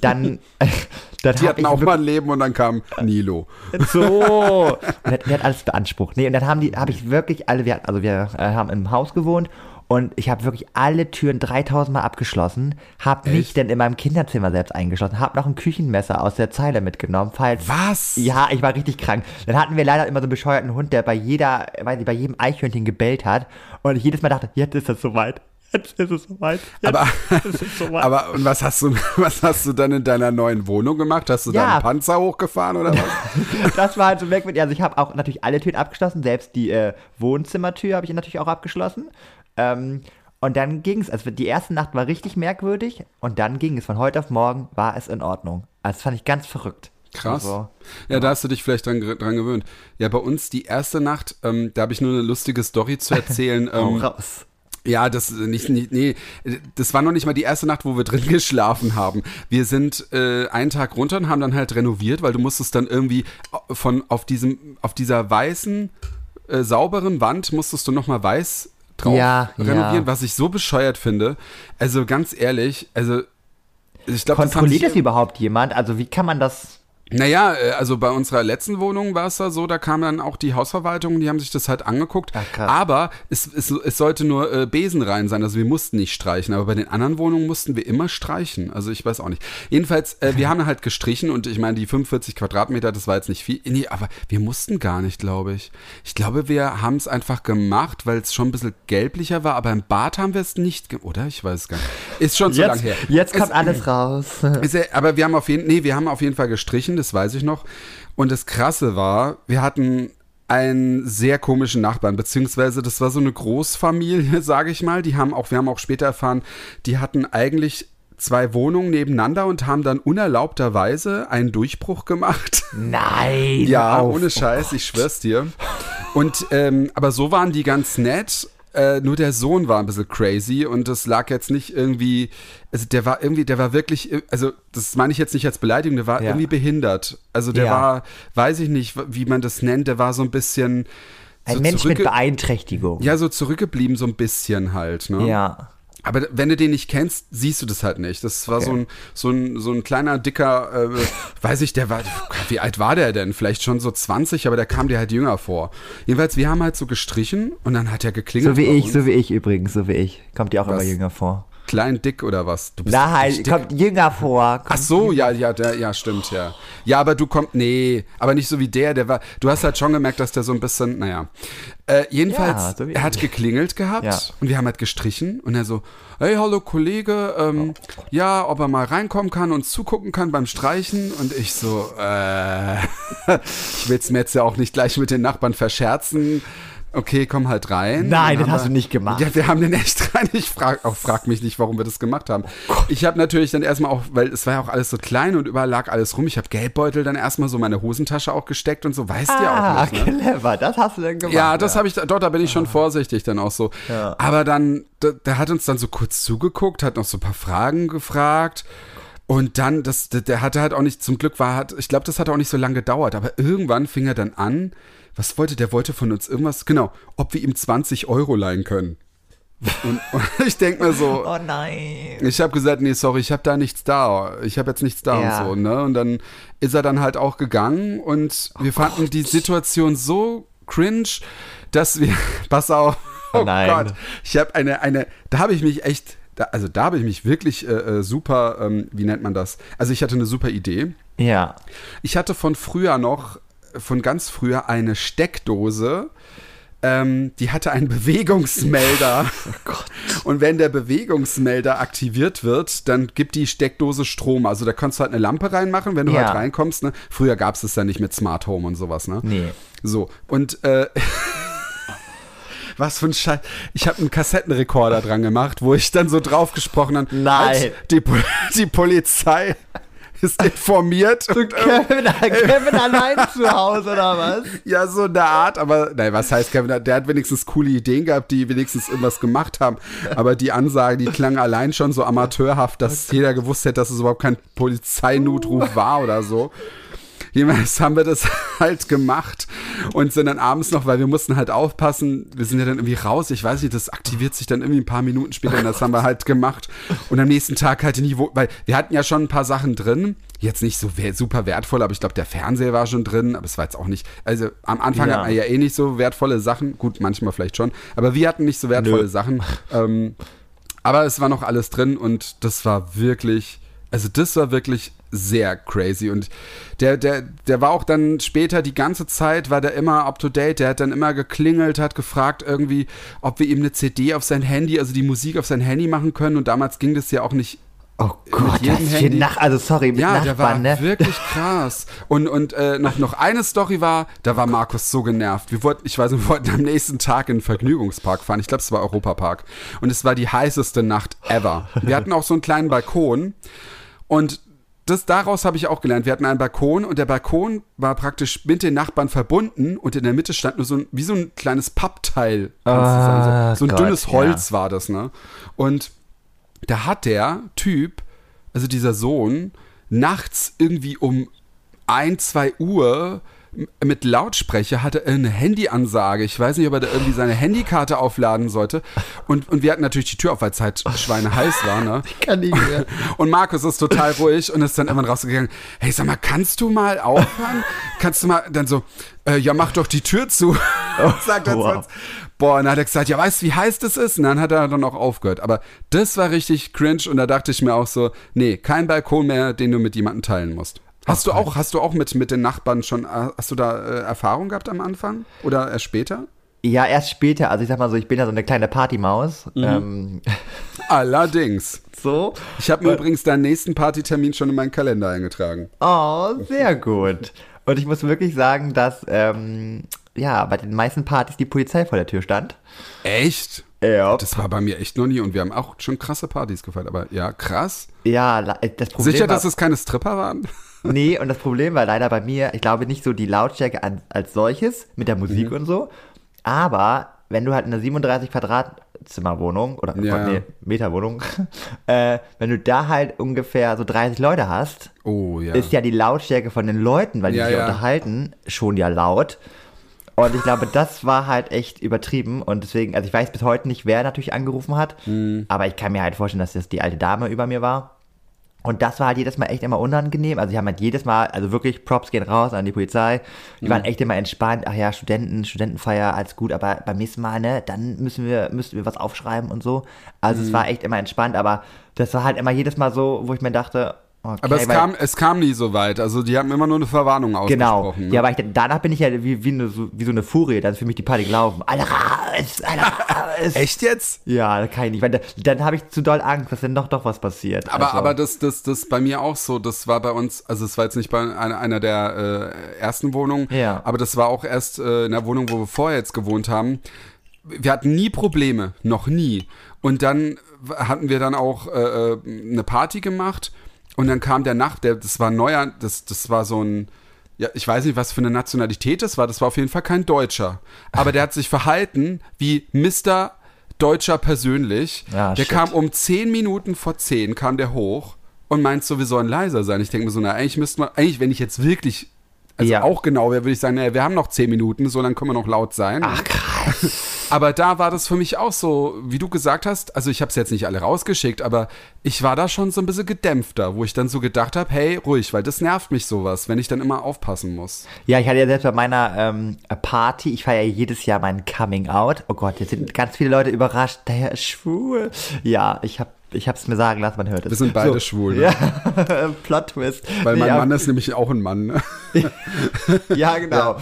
dann, dann Hm. Die hatten ich auch mal ein Leben und dann kam Nilo. So. Und der, hat alles beansprucht. Nee, und dann haben die, habe ich wirklich alle, wir, also wir äh, haben im Haus gewohnt und ich habe wirklich alle Türen 3000 Mal abgeschlossen, habe mich dann in meinem Kinderzimmer selbst eingeschlossen, habe noch ein Küchenmesser aus der Zeile mitgenommen, falls. Was? Ja, ich war richtig krank. Dann hatten wir leider immer so einen bescheuerten Hund, der bei jeder, weiß ich, bei jedem Eichhörnchen gebellt hat und ich jedes Mal dachte, jetzt ist es soweit. Jetzt ist es soweit. Jetzt Aber, es soweit. aber und was hast du, was hast du dann in deiner neuen Wohnung gemacht? Hast du Ja. deinen Panzer hochgefahren oder was? Das war halt so merkwürdig. Also ich habe auch natürlich alle Türen abgeschlossen, selbst die äh, Wohnzimmertür habe ich natürlich auch abgeschlossen. Ähm, und dann ging es, also die erste Nacht war richtig merkwürdig und dann ging es, von heute auf morgen war es in Ordnung. Also das fand ich ganz verrückt. Krass. Also, Ja, da hast du dich vielleicht dran, dran gewöhnt. Ja, bei uns die erste Nacht, ähm, da habe ich nur eine lustige Story zu erzählen. ähm, raus. Ja, das äh, nicht, nicht, nee, das war noch nicht mal die erste Nacht, wo wir drin geschlafen haben. Wir sind äh, einen Tag runter und haben dann halt renoviert, weil du musstest dann irgendwie von auf diesem, auf dieser weißen, äh, sauberen Wand musstest du nochmal weiß drauf Ja, renovieren, ja. was ich so bescheuert finde. Also ganz ehrlich, also ich glaube, Kontrolliert das überhaupt jemand? Also wie kann man das? Naja, äh, also bei unserer letzten Wohnung war es da so, da kam dann auch die Hausverwaltung, die haben sich das halt angeguckt. Ach, aber es, es, es sollte nur äh, Besen rein sein, also wir mussten nicht streichen. Aber bei den anderen Wohnungen mussten wir immer streichen. Also ich weiß auch nicht. Jedenfalls, äh, wir haben halt gestrichen und ich meine, die 45 Quadratmeter, das war jetzt nicht viel. Nee, aber wir mussten gar nicht, glaube ich. Ich glaube, wir haben es einfach gemacht, weil es schon ein bisschen gelblicher war, aber im Bad haben wir es nicht, oder? Ich weiß es gar nicht. Ist schon so lange her. jetzt Es- kommt alles raus. ist aber wir haben auf jeden, nee, wir haben auf jeden Fall gestrichen, das weiß ich noch. Und das Krasse war, wir hatten einen sehr komischen Nachbarn, beziehungsweise das war so eine Großfamilie, sage ich mal. Die haben auch, wir haben auch später erfahren, die hatten eigentlich zwei Wohnungen nebeneinander und haben dann unerlaubterweise einen Durchbruch gemacht. Nein. Ja, auf. ohne Scheiß, ich schwör's dir. Und, ähm, aber so waren die ganz nett. Äh, nur der Sohn war ein bisschen crazy und das lag jetzt nicht irgendwie, also der war irgendwie, der war wirklich, also das meine ich jetzt nicht als Beleidigung, der war Ja. irgendwie behindert. Also der Ja. war, weiß ich nicht, wie man das nennt, der war so ein bisschen. Ein so Mensch mit Beeinträchtigung. Ja, so zurückgeblieben, so ein bisschen halt, ne? Ja. Aber wenn du den nicht kennst, siehst du das halt nicht. Das war Okay. so, ein, so, ein, so ein kleiner, dicker, äh, weiß ich, der war, wie alt war der denn? Vielleicht schon so 20, aber der kam dir halt jünger vor. Jedenfalls, wir haben halt so gestrichen und dann hat er geklingelt. So wie ich, uns. so wie ich übrigens, so wie ich. Kommt dir auch Was? immer jünger vor. Klein, dick oder was? Du bist Nein, dick. kommt jünger vor. Kommt Ach so, ja, ja, der, ja, stimmt, ja. Ja, aber du kommst, nee, aber nicht so wie der, der war, du hast halt schon gemerkt, dass der so ein bisschen, naja. Äh, jedenfalls, Ja, so er hat geklingelt gehabt Ja. und wir haben halt gestrichen und er so, hey, hallo Kollege, ähm, ja, ob er mal reinkommen kann und zugucken kann beim Streichen und ich so, äh, ich will's mir jetzt ja auch nicht gleich mit den Nachbarn verscherzen. Okay, komm halt rein. Nein, Dann das haben hast wir- du nicht gemacht. Ja, wir haben den echt rein. Ich frag, auch frag mich nicht, warum wir das gemacht haben. ich habe natürlich dann erstmal auch, weil es war ja auch alles so klein und überall lag alles rum. Ich habe Geldbeutel dann erstmal so in meine Hosentasche auch gesteckt und so, weißt du ja Ah, auch nicht. Ne? clever. Das hast du denn gemacht. Ja, das habe ich, dort, da bin ich schon vorsichtig dann auch so. Ja. Aber dann, der, hat uns dann so kurz zugeguckt, hat noch so ein paar Fragen gefragt. Und dann, das, der, der hatte halt auch nicht, zum Glück war, hat, ich glaube, das hat auch nicht so lange gedauert, aber irgendwann fing er dann an, was wollte, der wollte von uns irgendwas, genau, ob wir ihm 20 Euro leihen können. Und, und ich denke mir so, Oh nein. ich habe gesagt, nee, sorry, ich habe da nichts da. Ich habe jetzt nichts da Ja. und so, ne? Und dann ist er dann halt auch gegangen und wir fanden die Situation so cringe, dass wir, pass auf, oh Nein. Gott, ich habe eine, eine, da habe ich mich echt, da, also da habe ich mich wirklich äh, äh, super, ähm, wie nennt man das? Also ich hatte eine super Idee. Ja. Ich hatte von früher noch, von ganz früher, eine Steckdose ähm, die hatte einen Bewegungsmelder. oh. Und wenn der Bewegungsmelder aktiviert wird, dann gibt die Steckdose Strom. Also da kannst du halt eine Lampe reinmachen, wenn du Ja. halt reinkommst. Ne? Früher gab es das ja nicht mit Smart Home und sowas. Ne? Nee. So, und äh, was für ein Scheiß. Ich habe einen Kassettenrekorder dran gemacht, wo ich dann so drauf gesprochen habe. Nein. Halt, Die, die Polizei ist informiert. und, ähm, Kevin, Kevin allein zu Hause oder was? ja, so eine Art, aber nein, was heißt Kevin? Der hat wenigstens coole Ideen gehabt, die wenigstens irgendwas gemacht haben. Aber die Ansage, die klang allein schon so amateurhaft, dass jeder gewusst hätte, dass es überhaupt kein Polizeinotruf war oder so. Jedenfalls haben wir das halt gemacht und sind dann abends noch, weil wir mussten halt aufpassen, wir sind ja dann irgendwie raus, ich weiß nicht, das aktiviert sich dann irgendwie ein paar Minuten später und das haben wir halt gemacht. Und am nächsten Tag halt nie, weil wir hatten ja schon ein paar Sachen drin, jetzt nicht so super wertvoll, aber ich glaube, der Fernseher war schon drin, aber es war jetzt auch nicht, also am Anfang Ja. hatten wir ja eh nicht so wertvolle Sachen, gut, manchmal vielleicht schon, aber wir hatten nicht so wertvolle Nö. Sachen. Ähm, aber es war noch alles drin und das war wirklich, also das war wirklich sehr crazy und der, der, der war auch dann später die ganze Zeit, war der immer up to date, der hat dann immer geklingelt, hat gefragt irgendwie, ob wir ihm eine CD auf sein Handy, also die Musik auf sein Handy machen können und damals ging das ja auch nicht Oh Gott, das ist für Nach also sorry, mit ja, der war Nachbarn, ne? wirklich krass. Und, und äh, noch, noch eine Story war, da war Markus so genervt. Wir wollten, ich weiß nicht, wir wollten am nächsten Tag in den Vergnügungspark fahren. Ich glaube, es war Europapark. Und es war die heißeste Nacht ever. Wir hatten auch so einen kleinen Balkon. Und das, daraus habe ich auch gelernt. Wir hatten einen Balkon und der Balkon war praktisch mit den Nachbarn verbunden und in der Mitte stand nur so ein, wie so ein kleines Pappteil. Ah, so, so ein Gott, dünnes ja. Holz war das, ne? Und da hat der Typ, also dieser Sohn, nachts irgendwie um 1, 2 Uhr mit Lautsprecher hatte er eine Handyansage. Ich weiß nicht, ob er da irgendwie seine Handykarte aufladen sollte. Und, und wir hatten natürlich die Tür auf, weil es halt schweineheiß war, ne? Kann nicht mehr. Und Markus ist total ruhig und ist dann irgendwann rausgegangen. Hey, sag mal, kannst du mal aufhören? kannst du mal dann so, äh, ja, mach doch die Tür zu. und sagt er wow. Boah, und dann hat er gesagt, ja, weißt du, wie heiß das ist? Und dann hat er dann auch aufgehört. Aber das war richtig cringe und da dachte ich mir auch so, nee, kein Balkon mehr, den du mit jemandem teilen musst. Hast du auch, hast du auch mit, mit den Nachbarn schon, äh, hast du da äh, Erfahrung gehabt am Anfang? Oder erst später? Ja, erst später, also ich sag mal so, ich bin ja so eine kleine Partymaus. Mhm. Ähm, Allerdings. so. Ich habe mir übrigens deinen nächsten Partytermin schon in meinen Kalender eingetragen. Oh, sehr gut. Und ich muss wirklich sagen, dass ähm, ja, bei den meisten Partys die Polizei vor der Tür stand. Echt? Ja. Das war bei mir echt noch nie und wir haben auch schon krasse Partys gefeiert, aber ja, krass. Ja, äh, das Problem Sicher, war, dass es keine Stripper waren? Nee, und das Problem war leider bei mir, ich glaube nicht so die Lautstärke an, als solches mit der Musik Mhm. und so, aber wenn du halt eine 37 Quadratzimmerwohnung oder Ja. Gott, nee, Meterwohnung, äh, wenn du da halt ungefähr so 30 Leute hast, Oh ja. ist ja die Lautstärke von den Leuten, weil die Ja, sich ja. unterhalten, schon ja laut. Und ich glaube, das war halt echt übertrieben. Und deswegen, also ich weiß bis heute nicht, wer natürlich angerufen hat. Mhm. Aber ich kann mir halt vorstellen, dass das die alte Dame über mir war. Und das war halt jedes Mal echt immer unangenehm. Also die haben halt jedes Mal, also wirklich Props gehen raus an die Polizei. Die Mhm. waren echt immer entspannt. Ach ja, Studenten, Studentenfeier, alles gut. Aber beim nächsten Mal, ne, dann müssen wir, müssten wir was aufschreiben und so. Also Mhm. es war echt immer entspannt. Aber das war halt immer jedes Mal so, wo ich mir dachte, okay. aber es kam, es kam nie so weit. Also die haben immer nur eine Verwarnung Genau. ausgesprochen. ne? Ja, aber ich, danach bin ich ja wie, wie, eine, so, wie so eine Furie, dann ist für mich die Party gelaufen. Alle raus, alle raus. Echt jetzt? Ja, das kann ich nicht, weil da, dann habe ich zu doll Angst, dass dann doch doch was passiert. Aber, also, aber das, das, das bei mir auch so. Das war bei uns, also es war jetzt nicht bei einer, einer der äh, ersten Wohnungen, Ja. aber das war auch erst äh, in der Wohnung, wo wir vorher jetzt gewohnt haben. Wir hatten nie Probleme, noch nie. Und dann hatten wir dann auch äh, äh, eine Party gemacht und dann kam der Nacht, der, das war ein neuer, das, das war so ein, ja, ich weiß nicht, was für eine Nationalität das war, das war auf jeden Fall kein Deutscher. Aber der hat sich verhalten wie Mr. Deutscher persönlich. Ja, der shit. kam um 10 Minuten vor 10 kam der hoch und meint so, wir sollen leiser sein. Ich denke mir so, na, eigentlich müssten wir, eigentlich, wenn ich jetzt wirklich, also Ja. auch genau würde ich sagen, naja, wir haben noch 10 Minuten, so dann können wir noch laut sein. Ach, krass. Aber da war das für mich auch so, wie du gesagt hast, also ich habe es jetzt nicht alle rausgeschickt, aber ich war da schon so ein bisschen gedämpfter, wo ich dann so gedacht habe, hey, ruhig, weil das nervt mich sowas, wenn ich dann immer aufpassen muss. Ja, ich hatte ja selbst bei meiner ähm, Party, ich feiere ja jedes Jahr mein Coming Out. Oh Gott, jetzt sind ganz viele Leute überrascht, der ist schwul. Ja, ich habe Ich habe es mir sagen lassen, man hört es. Wir sind beide So. schwul, ne? Ja, Plot Twist. Weil mein Nee, Mann ist nämlich auch ein Mann. Ne? Ja, genau.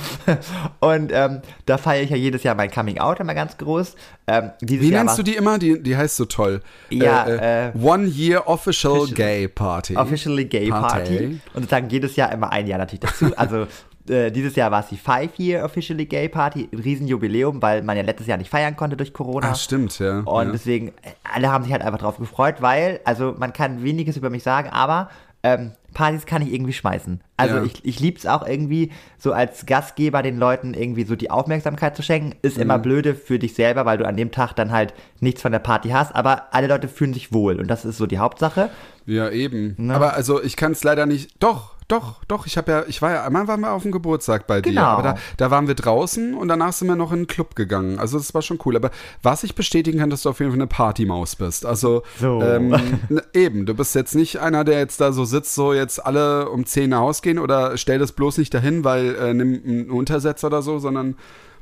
Und ähm, da feiere ich ja jedes Jahr mein Coming Out immer ganz groß. Ähm, Wie Jahr nennst du die immer? Die, die heißt so toll. Ja, äh, äh, One Year Official, Official- Gay Party. Officially Gay Party. Und sozusagen jedes Jahr immer ein Jahr natürlich dazu. Also äh, dieses Jahr war es die Five Year Officially Gay Party, ein Riesenjubiläum, weil man ja letztes Jahr nicht feiern konnte durch Corona. Ah, stimmt, ja. Und ja. deswegen, alle haben sich halt einfach drauf gefreut, weil, also man kann weniges über mich sagen, aber ähm, Partys kann ich irgendwie schmeißen. Also Ja. ich, ich liebe es auch irgendwie, so als Gastgeber den Leuten irgendwie so die Aufmerksamkeit zu schenken. Ist immer Mhm. blöde für dich selber, weil du an dem Tag dann halt nichts von der Party hast, aber alle Leute fühlen sich wohl und das ist so die Hauptsache. Ja, eben. Ne? Aber also ich kann es leider nicht. Doch, doch, doch. Ich habe ja, ich war ja, einmal waren wir auf dem Geburtstag bei dir. Genau. Aber da, da waren wir draußen und danach sind wir noch in den Club gegangen. Also das war schon cool. Aber was ich bestätigen kann, dass du auf jeden Fall eine Partymaus bist. Also So. ähm, ne, eben, du bist jetzt nicht einer, der jetzt da so sitzt, so jetzt alle um 10 nach Hause gehen oder stell das bloß nicht dahin, weil äh, nimm einen Untersetzer oder so, sondern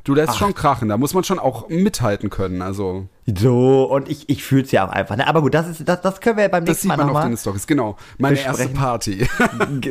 du lässt schon krachen. Da muss man schon auch mithalten können. Also So, und ich, ich fühle es ja auch einfach. Ne? Aber gut, das, ist, das, das können wir beim das nächsten sieht Mal man auf nochmal. den Stories. Genau. Meine erste besprechen. Party.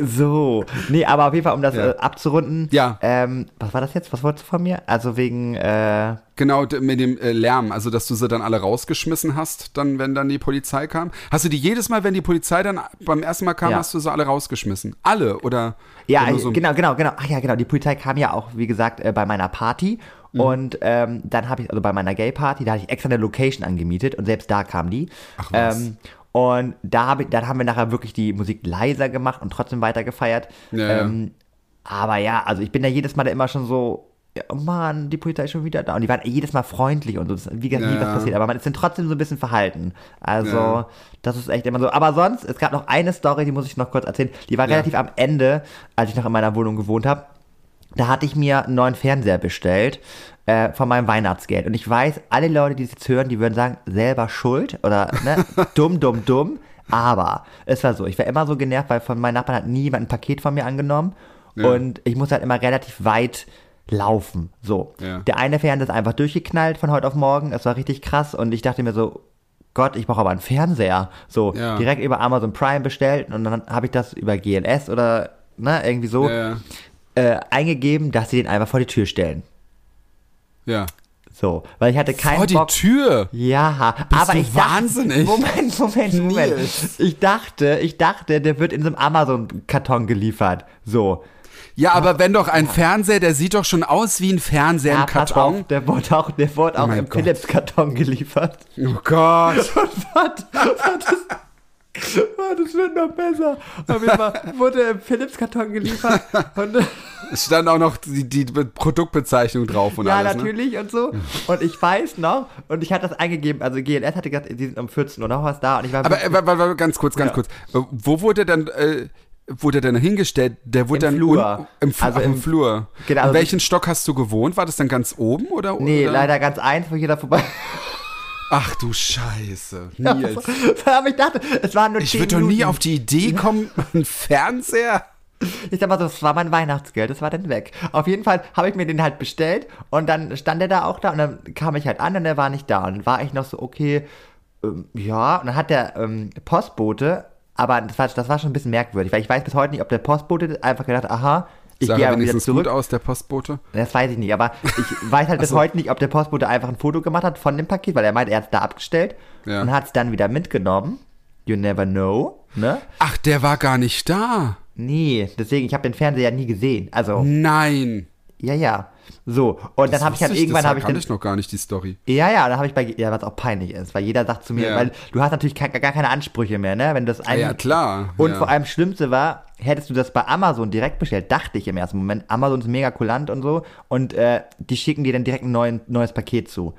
So. Nee, aber auf jeden Fall, um das Ja. äh, abzurunden. Ja. Ähm, was war das jetzt? Was wolltest du von mir? Also wegen, äh, Genau, mit dem äh, Lärm, also dass du sie dann alle rausgeschmissen hast, dann, wenn dann die Polizei kam. Hast du die jedes Mal, wenn die Polizei dann beim ersten Mal kam, Ja. hast du sie alle rausgeschmissen? Alle oder? Ja, so- genau, genau, genau. Ach ja, genau. Die Polizei kam ja auch, wie gesagt, äh, bei meiner Party. Mhm. Und ähm, dann habe ich, also bei meiner Gay-Party, da hatte ich extra eine Location angemietet und selbst da kam die. Ach was. Ähm, und da hab ich, dann haben wir nachher wirklich die Musik leiser gemacht und trotzdem weiter gefeiert. Ja, ähm, Aber ja, also ich bin da jedes Mal da immer schon so, oh Mann, die Polizei ist schon wieder da. Und die waren jedes Mal freundlich und so, das wie gesagt nie Ja. was passiert. Aber man ist dann trotzdem so ein bisschen verhalten. Also, Ja. das ist echt immer so. Aber sonst, es gab noch eine Story, die muss ich noch kurz erzählen. Die war Ja. relativ am Ende, als ich noch in meiner Wohnung gewohnt habe. Da hatte ich mir einen neuen Fernseher bestellt äh, von meinem Weihnachtsgeld. Und ich weiß, alle Leute, die es jetzt hören, die würden sagen, selber schuld oder ne, dumm, dumm, dumm. Aber es war so, ich war immer so genervt, weil von meinen Nachbarn hat nie jemand ein Paket von mir angenommen. Ja. Und ich muss halt immer relativ weit laufen. So. Ja. Der eine Fernseher ist einfach durchgeknallt von heute auf morgen. Es war richtig krass. Und ich dachte mir so, Gott, ich brauche aber einen Fernseher. So, Ja. direkt über Amazon Prime bestellt und dann habe ich das über GLS oder ne, irgendwie so Ja, äh, eingegeben, dass sie den einfach vor die Tür stellen. ja. So, weil ich hatte keinen Vor die Bock. Tür. Ja, aber du ich dachte, wahnsinnig? Moment, Moment, Moment. Nils. Ich dachte, ich dachte, der wird in so einem Amazon-Karton geliefert. So. Ja, aber wenn doch ein Fernseher, der sieht doch schon aus wie ein Fernseher Ja, im Karton. auf, der wurde auch, der wurde auch mein im. Philips-Karton geliefert. Oh Gott. Was? Das, das wird noch besser. Auf jeden Fall wurde im Philips-Karton geliefert. Und, Es stand auch noch die, die Be- Produktbezeichnung drauf und ja, alles. Ne? natürlich und so. Und ich weiß noch, und ich hatte das eingegeben, also GLS hatte gesagt, die sind um 14 Uhr noch was da. Und ich war Aber äh, wa- wa- wa- ganz kurz, ganz Ja. kurz. Äh, Wo wurde dann, äh, wurde dann hingestellt? Der wurde Im dann Flur. un- im, Fl Also im, im- Flur. Genau, In also- welchen Stock hast du gewohnt? War das dann ganz oben oder? Nee, oder? leider ganz eins, wo jeder vorbei. Ach du Scheiße. Nils. Aber ich dachte, es waren nur Ich 10 würde doch nie auf die Idee kommen, einen Fernseher. Ich sag mal so, das war mein Weihnachtsgeld, das war dann weg. Auf jeden Fall habe ich mir den halt bestellt und dann stand er da auch da und dann kam ich halt an und er war nicht da. Und dann war ich noch so, okay, ähm, ja, und dann hat der ähm, Postbote, aber das war, das war schon ein bisschen merkwürdig, weil ich weiß bis heute nicht, ob der Postbote einfach gedacht aha, ich gehe er aber wieder zurück. gut aus, der Postbote? Das weiß ich nicht, aber ich weiß halt bis heute nicht, ob der Postbote einfach ein Foto gemacht hat von dem Paket, weil er meint, er hat es da abgestellt Ja. und hat es dann wieder mitgenommen. You never know, ne? Ach, der war gar nicht da. Nee, deswegen, ich habe den Fernseher nie gesehen. Also, Nein. ja, ja. So, und dann habe ich halt Wusste irgendwann das habe ich dann ich noch gar nicht, die Story. ja, ja, dann habe ich bei ja, was auch peinlich ist, weil jeder sagt zu mir, Ja. weil du hast natürlich gar keine Ansprüche mehr, ne, wenn das ein Ja, klar. Und ja. vor allem Schlimmste war, hättest du das bei Amazon direkt bestellt, dachte ich im ersten Moment, Amazon ist mega kulant und so und äh, die schicken dir dann direkt ein neuen, neues Paket zu.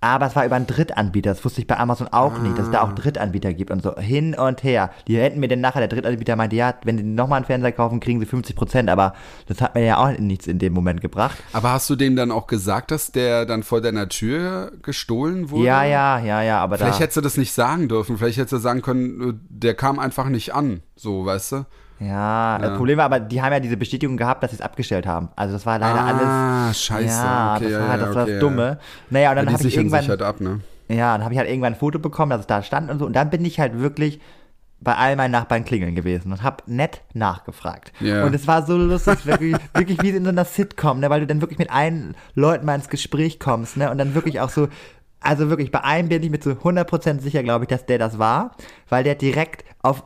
Aber es war über einen Drittanbieter, das wusste ich bei Amazon auch nicht, dass es da Ah. auch Drittanbieter gibt und so hin und her. Die hätten mir dann nachher, der Drittanbieter meinte, ja, wenn sie nochmal einen Fernseher kaufen, kriegen sie 50 Prozent, aber das hat mir ja auch nichts in dem Moment gebracht. Aber hast du dem dann auch gesagt, dass der dann vor deiner Tür gestohlen wurde? Ja, ja, ja, ja, aber Vielleicht da... hättest du das nicht sagen dürfen. Vielleicht hättest du sagen können, äh, der kam einfach nicht an. So, weißt du? Ja, das Problem war aber, die haben ja diese Bestätigung gehabt, dass sie es abgestellt haben. Also das war leider alles. Ah, scheiße. Ja, okay, das ja, war halt ja, das, war okay, das ja. Dumme. Naja, und dann Ja, habe ich irgendwann. halt ab, ne? Ja, dann habe ich halt irgendwann ein Foto bekommen, dass es da stand und so. Und dann bin ich halt wirklich bei all meinen Nachbarn klingeln gewesen und habe nett nachgefragt. Ja. Und es war so lustig, wirklich, wirklich wie in so einer Sitcom, ne, weil du dann wirklich mit allen Leuten mal ins Gespräch kommst, ne, und dann wirklich auch so, also wirklich, bei einem bin ich mit so 100% sicher, glaube ich, dass der das war, weil der direkt auf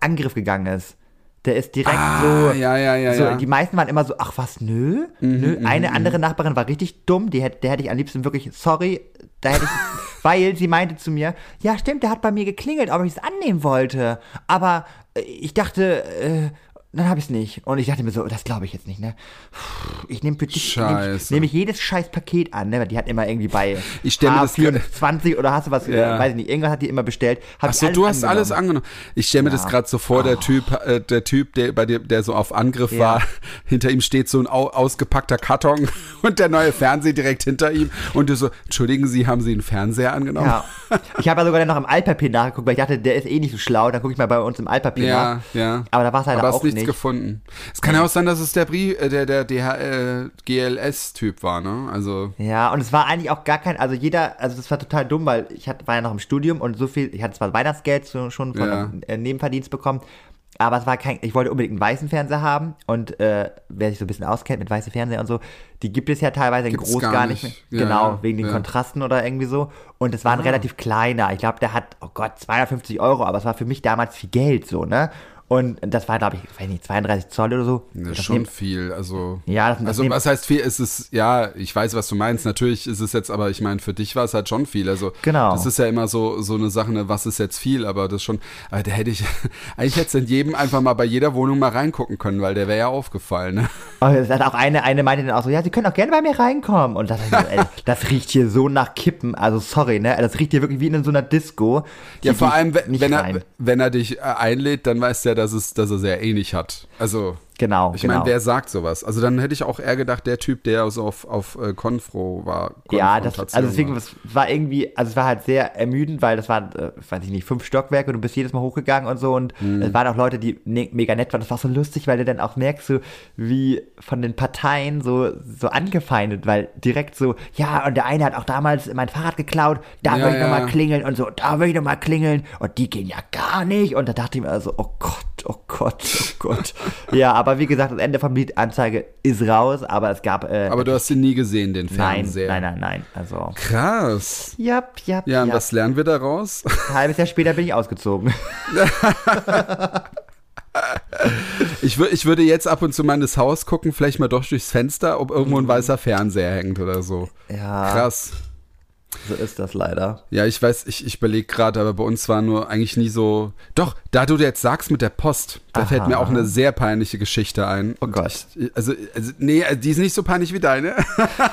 Angriff gegangen ist. Der ist direkt Ah, so, ja, ja, ja, so ja. Mhm, die meisten waren immer so, ach was, nö, nö. Eine andere Nachbarin war richtig dumm, die hätte, der hätte ich am liebsten wirklich, sorry, da hätte ich, weil sie meinte zu mir, ja stimmt, der hat bei mir geklingelt, ob ich es annehmen wollte, aber äh, ich dachte, äh, dann habe ich es nicht. Und ich dachte mir so, das glaube ich jetzt nicht, ne? Ich nehme für dich nehme ich, Scheiße. nehm ich jedes scheiß Paket an, ne? Weil Die hat immer irgendwie bei Ich stell mir das grad- 24 oder hast du was, Ja. äh, weiß ich nicht, irgendwas hat die immer bestellt. Achso, du hast alles angenommen. angenommen. Ich stelle mir das Ja. gerade so vor, der Typ, äh, der Typ, der bei dir, der so auf Angriff Ja. war, hinter ihm steht so ein au ausgepackter Karton und der neue Fernseher direkt hinter ihm und du so, entschuldigen Sie, haben Sie einen Fernseher angenommen? Ja. Ich habe ja sogar dann noch im Altpapier nachgeguckt, weil ich dachte, der ist eh nicht so schlau, dann gucke ich mal bei uns im Altpapier Ja, nach. ja. Aber da war es leider Aber auch nichts nicht. gefunden. Es kann ja auch sein, dass es der Brief, äh, der, der, der äh, GLS-Typ war, ne? Also, Ja, und es war eigentlich auch gar kein, also jeder, also das war total dumm, weil ich hatte, war ja noch im Studium und so viel, ich hatte zwar Weihnachtsgeld schon von Ja. einem äh, Nebenverdienst bekommen, aber es war kein, ich wollte unbedingt einen weißen Fernseher haben und äh, wer sich so ein bisschen auskennt mit weißen Fernseher und so, die gibt es ja teilweise in Gibt's groß gar gar nicht, mehr. Ja, genau, ja, wegen den ja. Kontrasten oder irgendwie so. Und es war ein relativ kleiner. Ich glaube, der hat, oh Gott, 250 Euro, aber es war für mich damals viel Geld so, ne? Und das war, glaube ich, weiß nicht, 32 Zoll oder so. Das schon nehm- viel. Also, Ja, das- das also nehm- was heißt viel? Es ist, ja, ich weiß, was du meinst. Natürlich ist es jetzt, aber ich meine, für dich war es halt schon viel. Also, Genau. das ist ja immer so, so eine Sache, ne, was ist jetzt viel, aber das schon, aber da hätte ich, eigentlich hätte es in jedem einfach mal bei jeder Wohnung mal reingucken können, weil der wäre ja aufgefallen, ne? Und es hat auch eine, eine meinte dann auch so, ja, Sie können auch gerne bei mir reinkommen. Und das, ey, das riecht hier so nach Kippen. Also sorry, ne? Das riecht hier wirklich wie in so einer Disco. Ja, vor allem, wenn, er, wenn er dich äh, einlädt, dann weiß er, dass, es, dass er sehr ähnlich hat. Also, Genau, ich genau. meine, wer sagt sowas? Also, dann hätte ich auch eher gedacht, der Typ, der so auf, auf äh, Konfro war. ja, das, also deswegen, war. es war irgendwie, also es war halt sehr ermüdend, weil das waren, äh, weiß ich nicht, fünf Stockwerke und du bist jedes Mal hochgegangen und so und Mhm. es waren auch Leute, die ne, mega nett waren. Das war so lustig, weil du dann auch merkst, so wie von den Parteien so, so angefeindet, weil direkt so, ja, und der eine hat auch damals mein Fahrrad geklaut, da Ja, will ich ja. nochmal klingeln und so, da will ich nochmal klingeln und die gehen ja gar nicht und da dachte ich mir also, oh Gott, oh Gott, oh Gott. ja, aber wie gesagt, das Ende vom Lied Anzeige ist raus, aber es gab, äh, Aber du hast ihn nie gesehen, den nein, Fernseher. nein, nein, nein, also, Krass. jap, jap, Ja, und jap. was lernen wir daraus? Ein halbes Jahr später bin ich ausgezogen. Ich, ich würde jetzt ab und zu mal in das Haus gucken, vielleicht mal doch durchs Fenster, ob irgendwo ein weißer Fernseher hängt oder so. Ja, Krass. So ist das leider. Ja, ich weiß, ich, ich überlege gerade, aber bei uns war nur eigentlich nie so. Doch, da du jetzt sagst mit der Post, da Aha. fällt mir auch eine sehr peinliche Geschichte ein. Oh Gott. Ich, also, also, nee, die ist nicht so peinlich wie deine.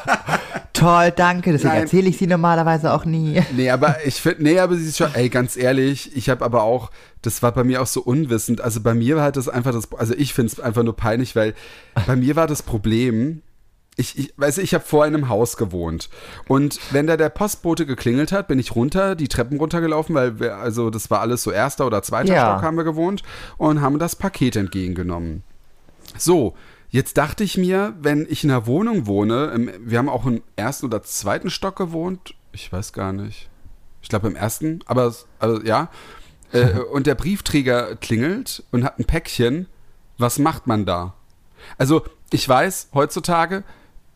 Toll, danke. Deswegen erzähle ich sie normalerweise auch nie. Nee, aber ich finde, nee, aber sie ist schon, ey, ganz ehrlich, ich habe aber auch, das war bei mir auch so unwissend. Also bei mir war halt das einfach das, also ich finde es einfach nur peinlich, weil bei mir war das Problem, ich, ich weiß ich habe in einem Haus gewohnt und wenn da der Postbote geklingelt hat, bin ich runter, die Treppen runtergelaufen, weil wir, also das war alles so erster oder zweiter Ja. Stock haben wir gewohnt und haben das Paket entgegengenommen. So, jetzt dachte ich mir, wenn ich in einer Wohnung wohne, im, wir haben auch im ersten oder zweiten Stock gewohnt, ich weiß gar nicht. Ich glaube im ersten, aber also, ja. Äh, und der Briefträger klingelt und hat ein Päckchen. Was macht man da? Also, ich weiß, heutzutage,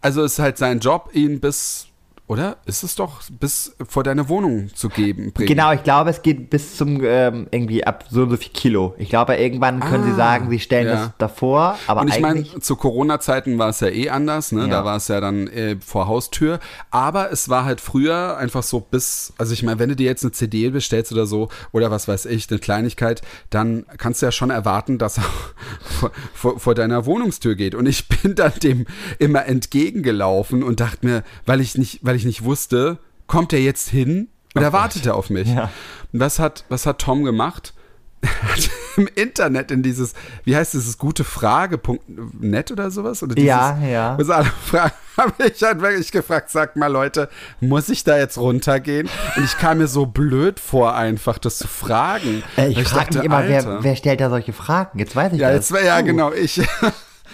also ist halt sein Job, ihn bis, oder? Ist es doch, bis vor deine Wohnung zu geben, bringen. Genau, ich glaube, es geht bis zum ähm, irgendwie ab so und so viel Kilo. Ich glaube, irgendwann können sie Ah, sagen, sie stellen ja. das davor, aber Und ich meine, zu Corona-Zeiten war es ja eh anders, ne? Ja. Da war es ja dann äh, vor Haustür. Aber es war halt früher einfach so bis, also ich meine, wenn du dir jetzt eine CD bestellst oder so, oder was weiß ich, eine Kleinigkeit, dann kannst du ja schon erwarten, dass er vor, vor, vor deiner Wohnungstür geht. Und ich bin dann dem immer entgegengelaufen und dachte mir, weil ich nicht, weil ich nicht wusste, kommt er jetzt hin oder wartet er auf mich? Ja. Und was hat, was hat Tom gemacht? Hat im Internet in dieses, wie heißt dieses gute Frage.net oder sowas? Oder dieses, Ja, ja. Sie alle fragen, habe ich halt wirklich gefragt, sag mal Leute, muss ich da jetzt runtergehen? Und ich kam mir so blöd vor, einfach das zu fragen. Äh, ich frage mich immer, wer, wer stellt da solche Fragen? Jetzt weiß ich Ja, das. jetzt ja Uh. genau ich.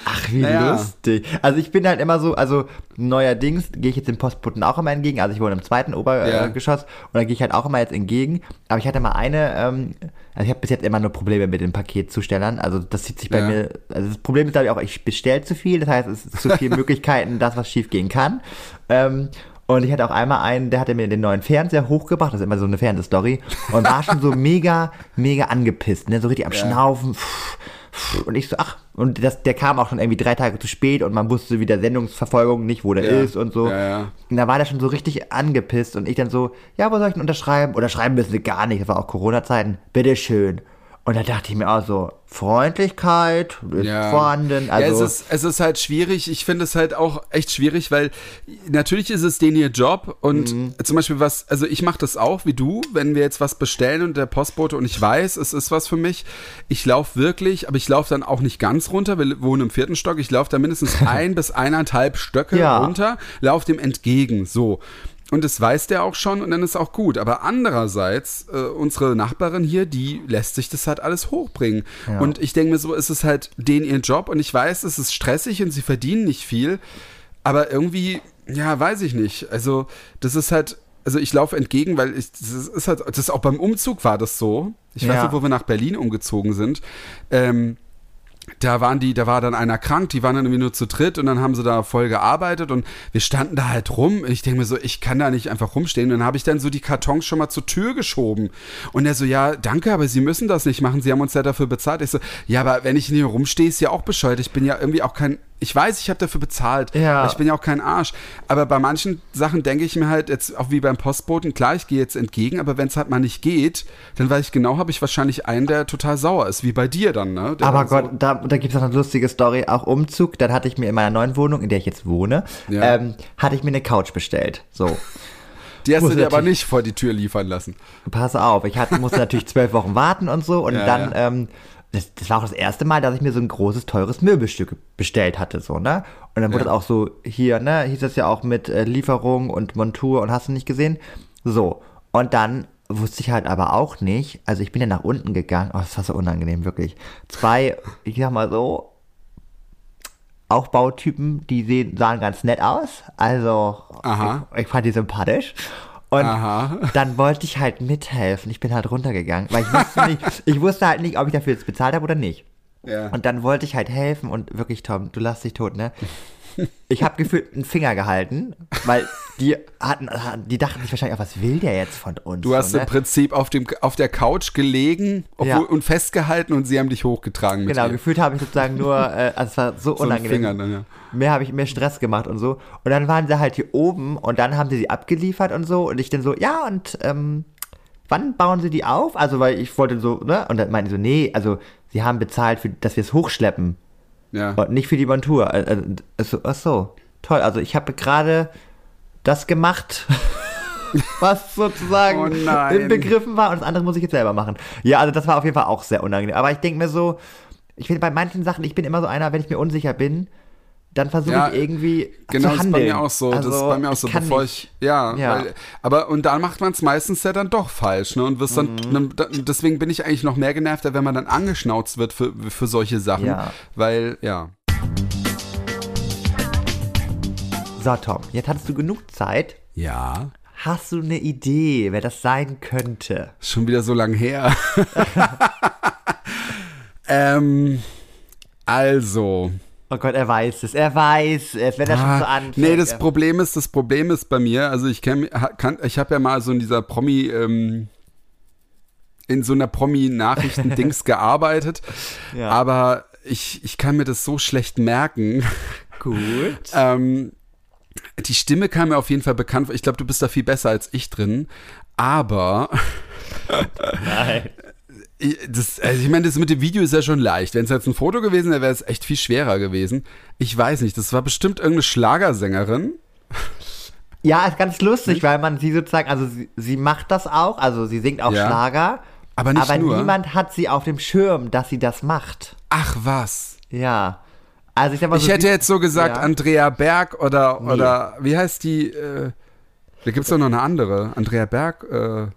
Ach, wie Naja. lustig. Also ich bin halt immer so, also neuerdings gehe ich jetzt dem Postboten auch immer entgegen. Also ich wohne im zweiten Ja. Obergeschoss und da gehe ich halt auch immer jetzt entgegen. Aber ich hatte mal eine, ähm, also ich habe bis jetzt immer nur Probleme mit den Paketzustellern. Also das zieht sich bei Ja. mir, also das Problem ist glaube ich auch, ich bestelle zu viel. Das heißt, es ist zu viele Möglichkeiten, dass was schief gehen kann. Ähm, und ich hatte auch einmal einen, der hatte mir den neuen Fernseher hochgebracht, das ist immer so eine Fernsehstory, und war schon so mega, mega angepisst, ne? so richtig am Schnaufen. Pff, pff. Und ich so, ach, und das, der kam auch schon irgendwie drei Tage zu spät und man wusste wieder Sendungsverfolgung nicht, wo der Ja. ist und so. Ja, ja. Und da war der schon so richtig angepisst und ich dann so, ja, wo soll ich denn unterschreiben? Oder schreiben müssen sie gar nicht, das war auch Corona-Zeiten, bitteschön. Und da dachte ich mir auch so, Freundlichkeit ist vorhanden. Also, ja, es ist, es ist halt schwierig. Ich finde es halt auch echt schwierig, weil natürlich ist es denen ihr Job und Mhm. zum Beispiel was, also ich mache das auch wie du, wenn wir jetzt was bestellen und der Postbote und ich weiß, es ist was für mich. Ich laufe wirklich, aber ich laufe dann auch nicht ganz runter. Wir wohnen im vierten Stock. Ich laufe da mindestens ein bis eineinhalb Stöcke Ja. runter, laufe dem entgegen. So. Und das weiß der auch schon und dann ist auch gut. Aber andererseits, äh, unsere Nachbarin hier, die lässt sich das halt alles hochbringen. Und ich denke mir so, es ist halt denen ihr Job und ich weiß, es ist stressig und sie verdienen nicht viel. Aber irgendwie, ja, weiß ich nicht. Also, das ist halt, also ich laufe entgegen, weil ich, das ist halt, das ist auch beim Umzug war das so. Ich weiß Ja. nicht, wo wir nach Berlin umgezogen sind. Ähm, da waren die, da war dann einer krank, die waren dann irgendwie nur zu dritt und dann haben sie da voll gearbeitet und wir standen da halt rum. Ich denke mir so, ich kann da nicht einfach rumstehen. Und dann habe ich dann so die Kartons schon mal zur Tür geschoben. Und er so, ja, danke, aber Sie müssen das nicht machen. Sie haben uns ja dafür bezahlt. Ich so, ja, aber wenn ich hier rumstehe, ist ja auch bescheuert. Ich bin ja irgendwie auch kein, ich weiß, ich habe dafür bezahlt. Ja. Ich bin ja auch kein Arsch. Aber bei manchen Sachen denke ich mir halt jetzt auch wie beim Postboten, klar, ich gehe jetzt entgegen, aber wenn es halt mal nicht geht, dann weiß ich genau, habe ich wahrscheinlich einen, der total sauer ist, wie bei dir dann, ne? Der Aber dann so- Gott, da, da gibt es noch eine lustige Story, auch Umzug. Dann hatte ich mir in meiner neuen Wohnung, in der ich jetzt wohne, Ja. ähm, hatte ich mir eine Couch bestellt. So, Die hast du dir aber nicht vor die Tür liefern lassen. pass auf, ich hatte, musste natürlich zwölf Wochen warten und so. Und Ja, dann, ähm, das, das war auch das erste Mal, dass ich mir so ein großes, teures Möbelstück bestellt hatte, so, ne? Und dann wurde Ja. das auch so, hier, ne, hieß das ja auch mit äh, Lieferung und Montur und hast du nicht gesehen? So, und dann wusste ich halt aber auch nicht, also ich bin ja nach unten gegangen, oh, das war so unangenehm, wirklich. Zwei, ich sag mal so, auch Bautypen, die sehen, sahen ganz nett aus. Also. Ich, ich fand die sympathisch. Und Aha. dann wollte ich halt mithelfen. Ich bin halt runtergegangen, weil ich wusste nicht, ich wusste halt nicht, ob ich dafür jetzt bezahlt habe oder nicht. Ja. Und dann wollte ich halt helfen und wirklich, Tom, du lass dich tot, ne? Ich habe gefühlt einen Finger gehalten, weil die hatten, die dachten sich wahrscheinlich, auch, was will der jetzt von uns? Du hast so, im ne? Prinzip auf, dem, auf der Couch gelegen obwohl, Ja. und festgehalten und sie haben dich hochgetragen Genau, dir. gefühlt habe ich sozusagen nur, äh, also es war so, So unangenehm. Dann, ja. Mehr habe ich mehr Stress gemacht und so. Und dann waren sie halt hier oben und dann haben sie sie abgeliefert und so. Und ich dann so, ja, und ähm, wann bauen sie die auf? Also, weil ich wollte so, ne? Und dann meinten die so, nee, also sie haben bezahlt, für, dass wir es hochschleppen Ja. und nicht für die Montur. Äh, äh, Also, ach so, toll. Also ich habe gerade das gemacht, was sozusagen Oh im Begriffen war und das andere muss ich jetzt selber machen. Ja, also das war auf jeden Fall auch sehr unangenehm. Aber ich denke mir so, ich finde bei manchen Sachen, ich bin immer so einer, wenn ich mir unsicher bin, dann versuche Ja, ich irgendwie Genau, zu das ist handeln. bei mir auch so. Also, das ist bei mir auch so, kann bevor nicht. ich. Ja, Ja. Weil, aber und dann macht man es meistens ja dann doch falsch, ne? Und wirst dann, Mhm. dann, deswegen bin ich eigentlich noch mehr genervter, wenn man dann angeschnauzt wird für, für solche Sachen. Ja. Weil, ja. So, Tom, jetzt hattest du genug Zeit. Ja. Hast du eine Idee, wer das sein könnte? Schon wieder so lang her. ähm, also. Oh Gott, er weiß es, er weiß es, wenn er schon so Ah, anfängt. nee, das er- Problem ist, das Problem ist bei mir, also ich kenn, kann, ich habe ja mal so in dieser Promi, ähm, in so einer Promi-Nachrichten-Dings gearbeitet, Ja. aber ich, ich kann mir das so schlecht merken. Gut. ähm, die Stimme kam mir auf jeden Fall bekannt vor. Ich glaube, du bist da viel besser als ich drin, aber Nein. Ich- das, also ich meine, das mit dem Video ist ja schon leicht. Wenn es jetzt ein Foto gewesen wäre, wäre es echt viel schwerer gewesen. Ich weiß nicht, das war bestimmt irgendeine Schlagersängerin. Ja, ist ganz lustig, weil man sie sozusagen, also sie, sie macht das auch, also sie singt auch Ja. Schlager, Aber nicht aber nur. niemand hat sie auf dem Schirm, dass sie das macht. Ach was. Ja. Also ich sag mal Ich so, hätte jetzt so gesagt Ja. Andrea Berg oder, oder wie heißt die? Äh, da gibt es doch noch eine andere. Andrea Berg, äh,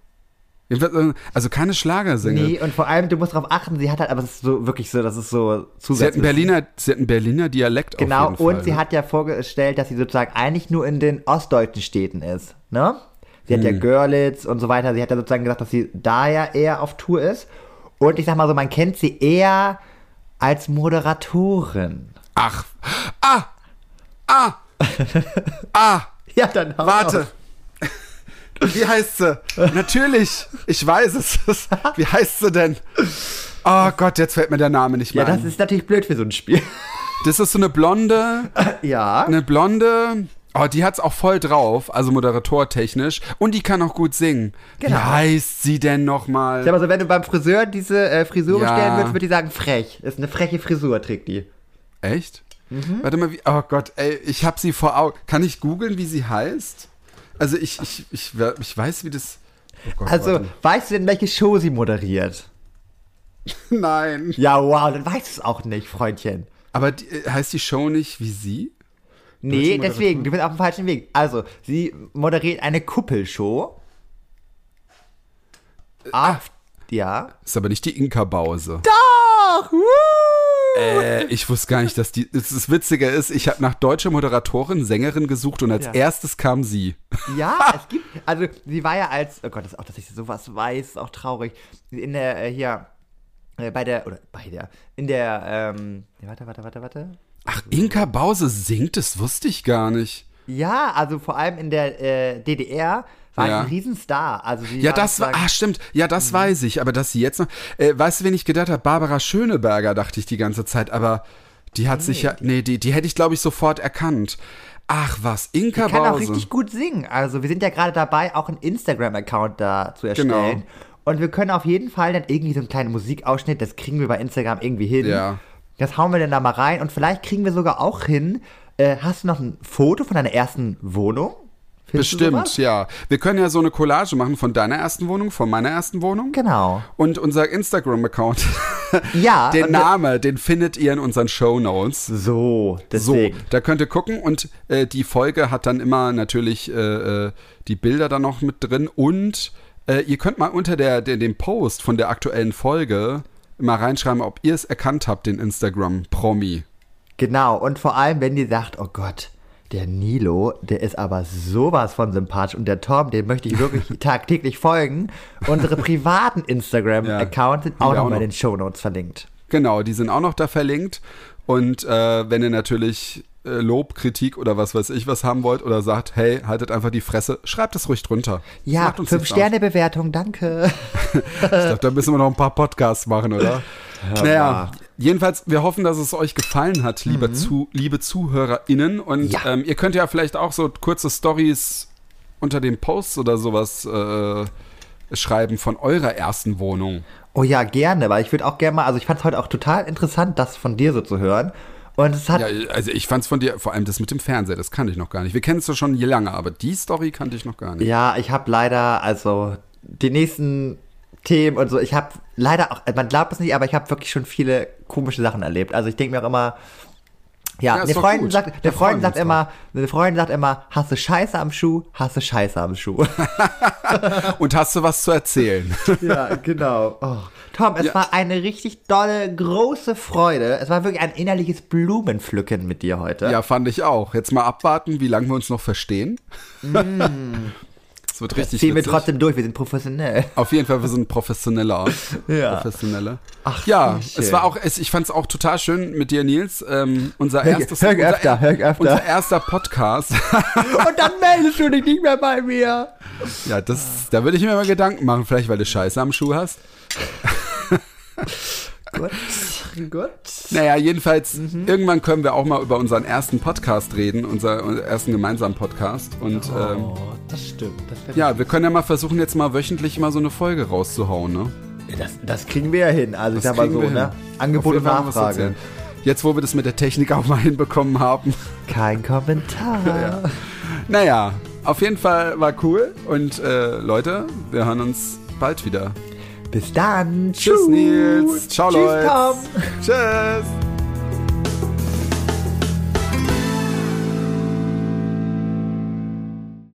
Also keine Schlagersingle. Nee, und vor allem, du musst darauf achten, sie hat halt, aber es ist so wirklich so, das ist so Sie hat einen zusätzlich. Berliner, sie hat einen Berliner Dialekt Genau, auf jeden Fall. und sie hat ja vorgestellt, dass sie sozusagen eigentlich nur in den ostdeutschen Städten ist, ne? Sie Hm. hat ja Görlitz und so weiter. Sie hat ja sozusagen gesagt, dass sie da ja eher auf Tour ist. Und ich sag mal so, man kennt sie eher als Moderatorin. Ach, ah, ah, ah, Ja, dann hau warte. auf. Wie heißt sie? Natürlich, ich weiß es. Wie heißt sie denn? Oh Gott, jetzt fällt mir der Name nicht mehr Ja, das ist natürlich blöd für so ein Spiel. Das ist so eine blonde, ja. eine blonde. Oh, die hat's auch voll drauf, also moderatortechnisch. Und die kann auch gut singen. Genau. Wie heißt sie denn nochmal? Sag mal so, wenn du beim Friseur diese äh, Frisur Ja. bestellen würdest, würde ich sagen, frech. Ist eine freche Frisur, trägt die. Echt? Mhm. Warte mal, wie, oh Gott, ey, ich hab sie vor Augen. Kann ich googeln, wie sie heißt? Also ich, ich, ich, ich weiß, wie das. Oh Gott, Also, warte. weißt du denn, welche Show sie moderiert? Nein. Ja, wow, dann weißt du es auch nicht, Freundchen. Aber die, äh, heißt die Show nicht wie sie? Nee, deswegen, du bist auf dem falschen Weg. Also, sie moderiert eine Kuppelshow. Ah, ja. Ist aber nicht die Inka-Bause. Doch! Woo! Äh, ich wusste gar nicht, dass die. Das, Witzige ist, ich habe nach deutscher Moderatorin, Sängerin gesucht und als Ja. erstes kam sie. Ja, es gibt, also sie war ja als, oh Gott, das ist auch, dass ich sowas weiß, ist auch traurig. In der, äh, hier, äh, bei der, oder bei der, in der, ähm, warte, warte, warte, warte. Ach, Inka Bause singt, das wusste ich gar nicht. Ja, also vor allem in der äh, DDR war Ja. ein Riesenstar. Also Ja, das war, ah, stimmt. Ja, das weiß ich. Aber dass sie jetzt noch, äh, weißt du, wen ich gedacht habe? Barbara Schöneberger, dachte ich die ganze Zeit. Aber die hat sich ja, nee, die, die hätte ich, glaube ich, sofort erkannt. Ach was, Inka kann auch richtig gut singen. Also wir sind ja gerade dabei, auch einen Instagram-Account da zu erstellen. Genau. Und wir können auf jeden Fall dann irgendwie so einen kleinen Musikausschnitt, das kriegen wir bei Instagram irgendwie hin. Ja. Das hauen wir dann da mal rein und vielleicht kriegen wir sogar auch hin. Äh, hast du noch ein Foto von deiner ersten Wohnung? Findest Bestimmt, ja. Wir können ja so eine Collage machen von deiner ersten Wohnung, von meiner ersten Wohnung. Genau. Und unser Instagram-Account, Ja. den und- Name, den findet ihr in unseren Show Notes. So, So, deswegen. da könnt ihr gucken und äh, die Folge hat dann immer natürlich äh, äh, die Bilder dann noch mit drin und äh, ihr könnt mal unter der, der, dem Post von der aktuellen Folge mal reinschreiben, ob ihr es erkannt habt, den Instagram-Promi. Genau, und vor allem, wenn ihr sagt, oh Gott, der Nilo, der ist aber sowas von sympathisch und der Tom, dem möchte ich wirklich tagtäglich folgen. Unsere privaten Instagram-Accounts sind Haben auch noch noch. den Shownotes verlinkt. Genau, die sind auch noch da verlinkt. Und äh, wenn ihr natürlich äh, Lob, Kritik oder was weiß ich was haben wollt oder sagt, hey, haltet einfach die Fresse, schreibt es ruhig drunter. Ja, macht uns fünf nichts Sterne Bewertung, danke. aus. Ich glaube, da müssen wir noch ein paar Podcasts machen, oder? naja, jedenfalls, wir hoffen, dass es euch gefallen hat, liebe, zu, liebe ZuhörerInnen. Und Mhm. Ja. ähm, ihr könnt ja vielleicht auch so kurze Stories unter den Posts oder sowas äh, schreiben von eurer ersten Wohnung. Oh ja, gerne, weil ich würde auch gerne mal, also ich fand es heute auch total interessant, das von dir so zu hören. Und es hat, Ja, also ich fand's von dir, vor allem das mit dem Fernseher, das kannte ich noch gar nicht. Wir kennen es ja schon je lange, aber die Story kannte ich noch gar nicht. Ja, ich habe leider, also die nächsten Themen und so, ich habe leider auch, man glaubt es nicht, aber ich habe wirklich schon viele komische Sachen erlebt. Also ich denke mir auch immer, ja, Ja, eine Freundin gut. sagt, eine Freundin wir sagt immer, eine Freundin sagt immer, hast du Scheiße am Schuh, hast du Scheiße am Schuh. Und hast du was zu erzählen? ja, genau. Oh. Tom, es Ja. war eine richtig dolle, große Freude. Es war wirklich ein innerliches Blumenpflücken mit dir heute. ja, fand ich auch. Jetzt mal abwarten, wie lange wir uns noch verstehen. Es wird richtig Ziehen wir trotzdem durch, wir sind professionell. Auf jeden Fall, wir sind professioneller. Ja. Professionelle. Ach, ja, schön. es war auch, es, ich fand es auch total schön mit dir, Nils. Ähm, unser Hör- erstes, hör unser, öfter, hör öfter. unser erster Podcast. Und dann meldest du dich nicht mehr bei mir. ja, das, da würde ich mir mal Gedanken machen, vielleicht weil du Scheiße am Schuh hast. Gut, gut. Naja, jedenfalls, Mhm. irgendwann können wir auch mal über unseren ersten Podcast reden, unser, unseren ersten gemeinsamen Podcast. Und ähm, Oh, das stimmt. Das, ja, wir können ja mal versuchen, jetzt mal wöchentlich mal so eine Folge rauszuhauen, ne? das, das kriegen wir ja hin. Also ich Das sag mal so, ne? Angebot und Nachfrage. Jetzt, wo wir das mit der Technik auch mal hinbekommen haben. Kein Kommentar. Ja. Naja, auf jeden Fall war cool. Und äh, Leute, wir hören uns bald wieder. Bis dann. Tschüss, Nils. Ciao, Tschüss, Leute. Tom. Tschüss.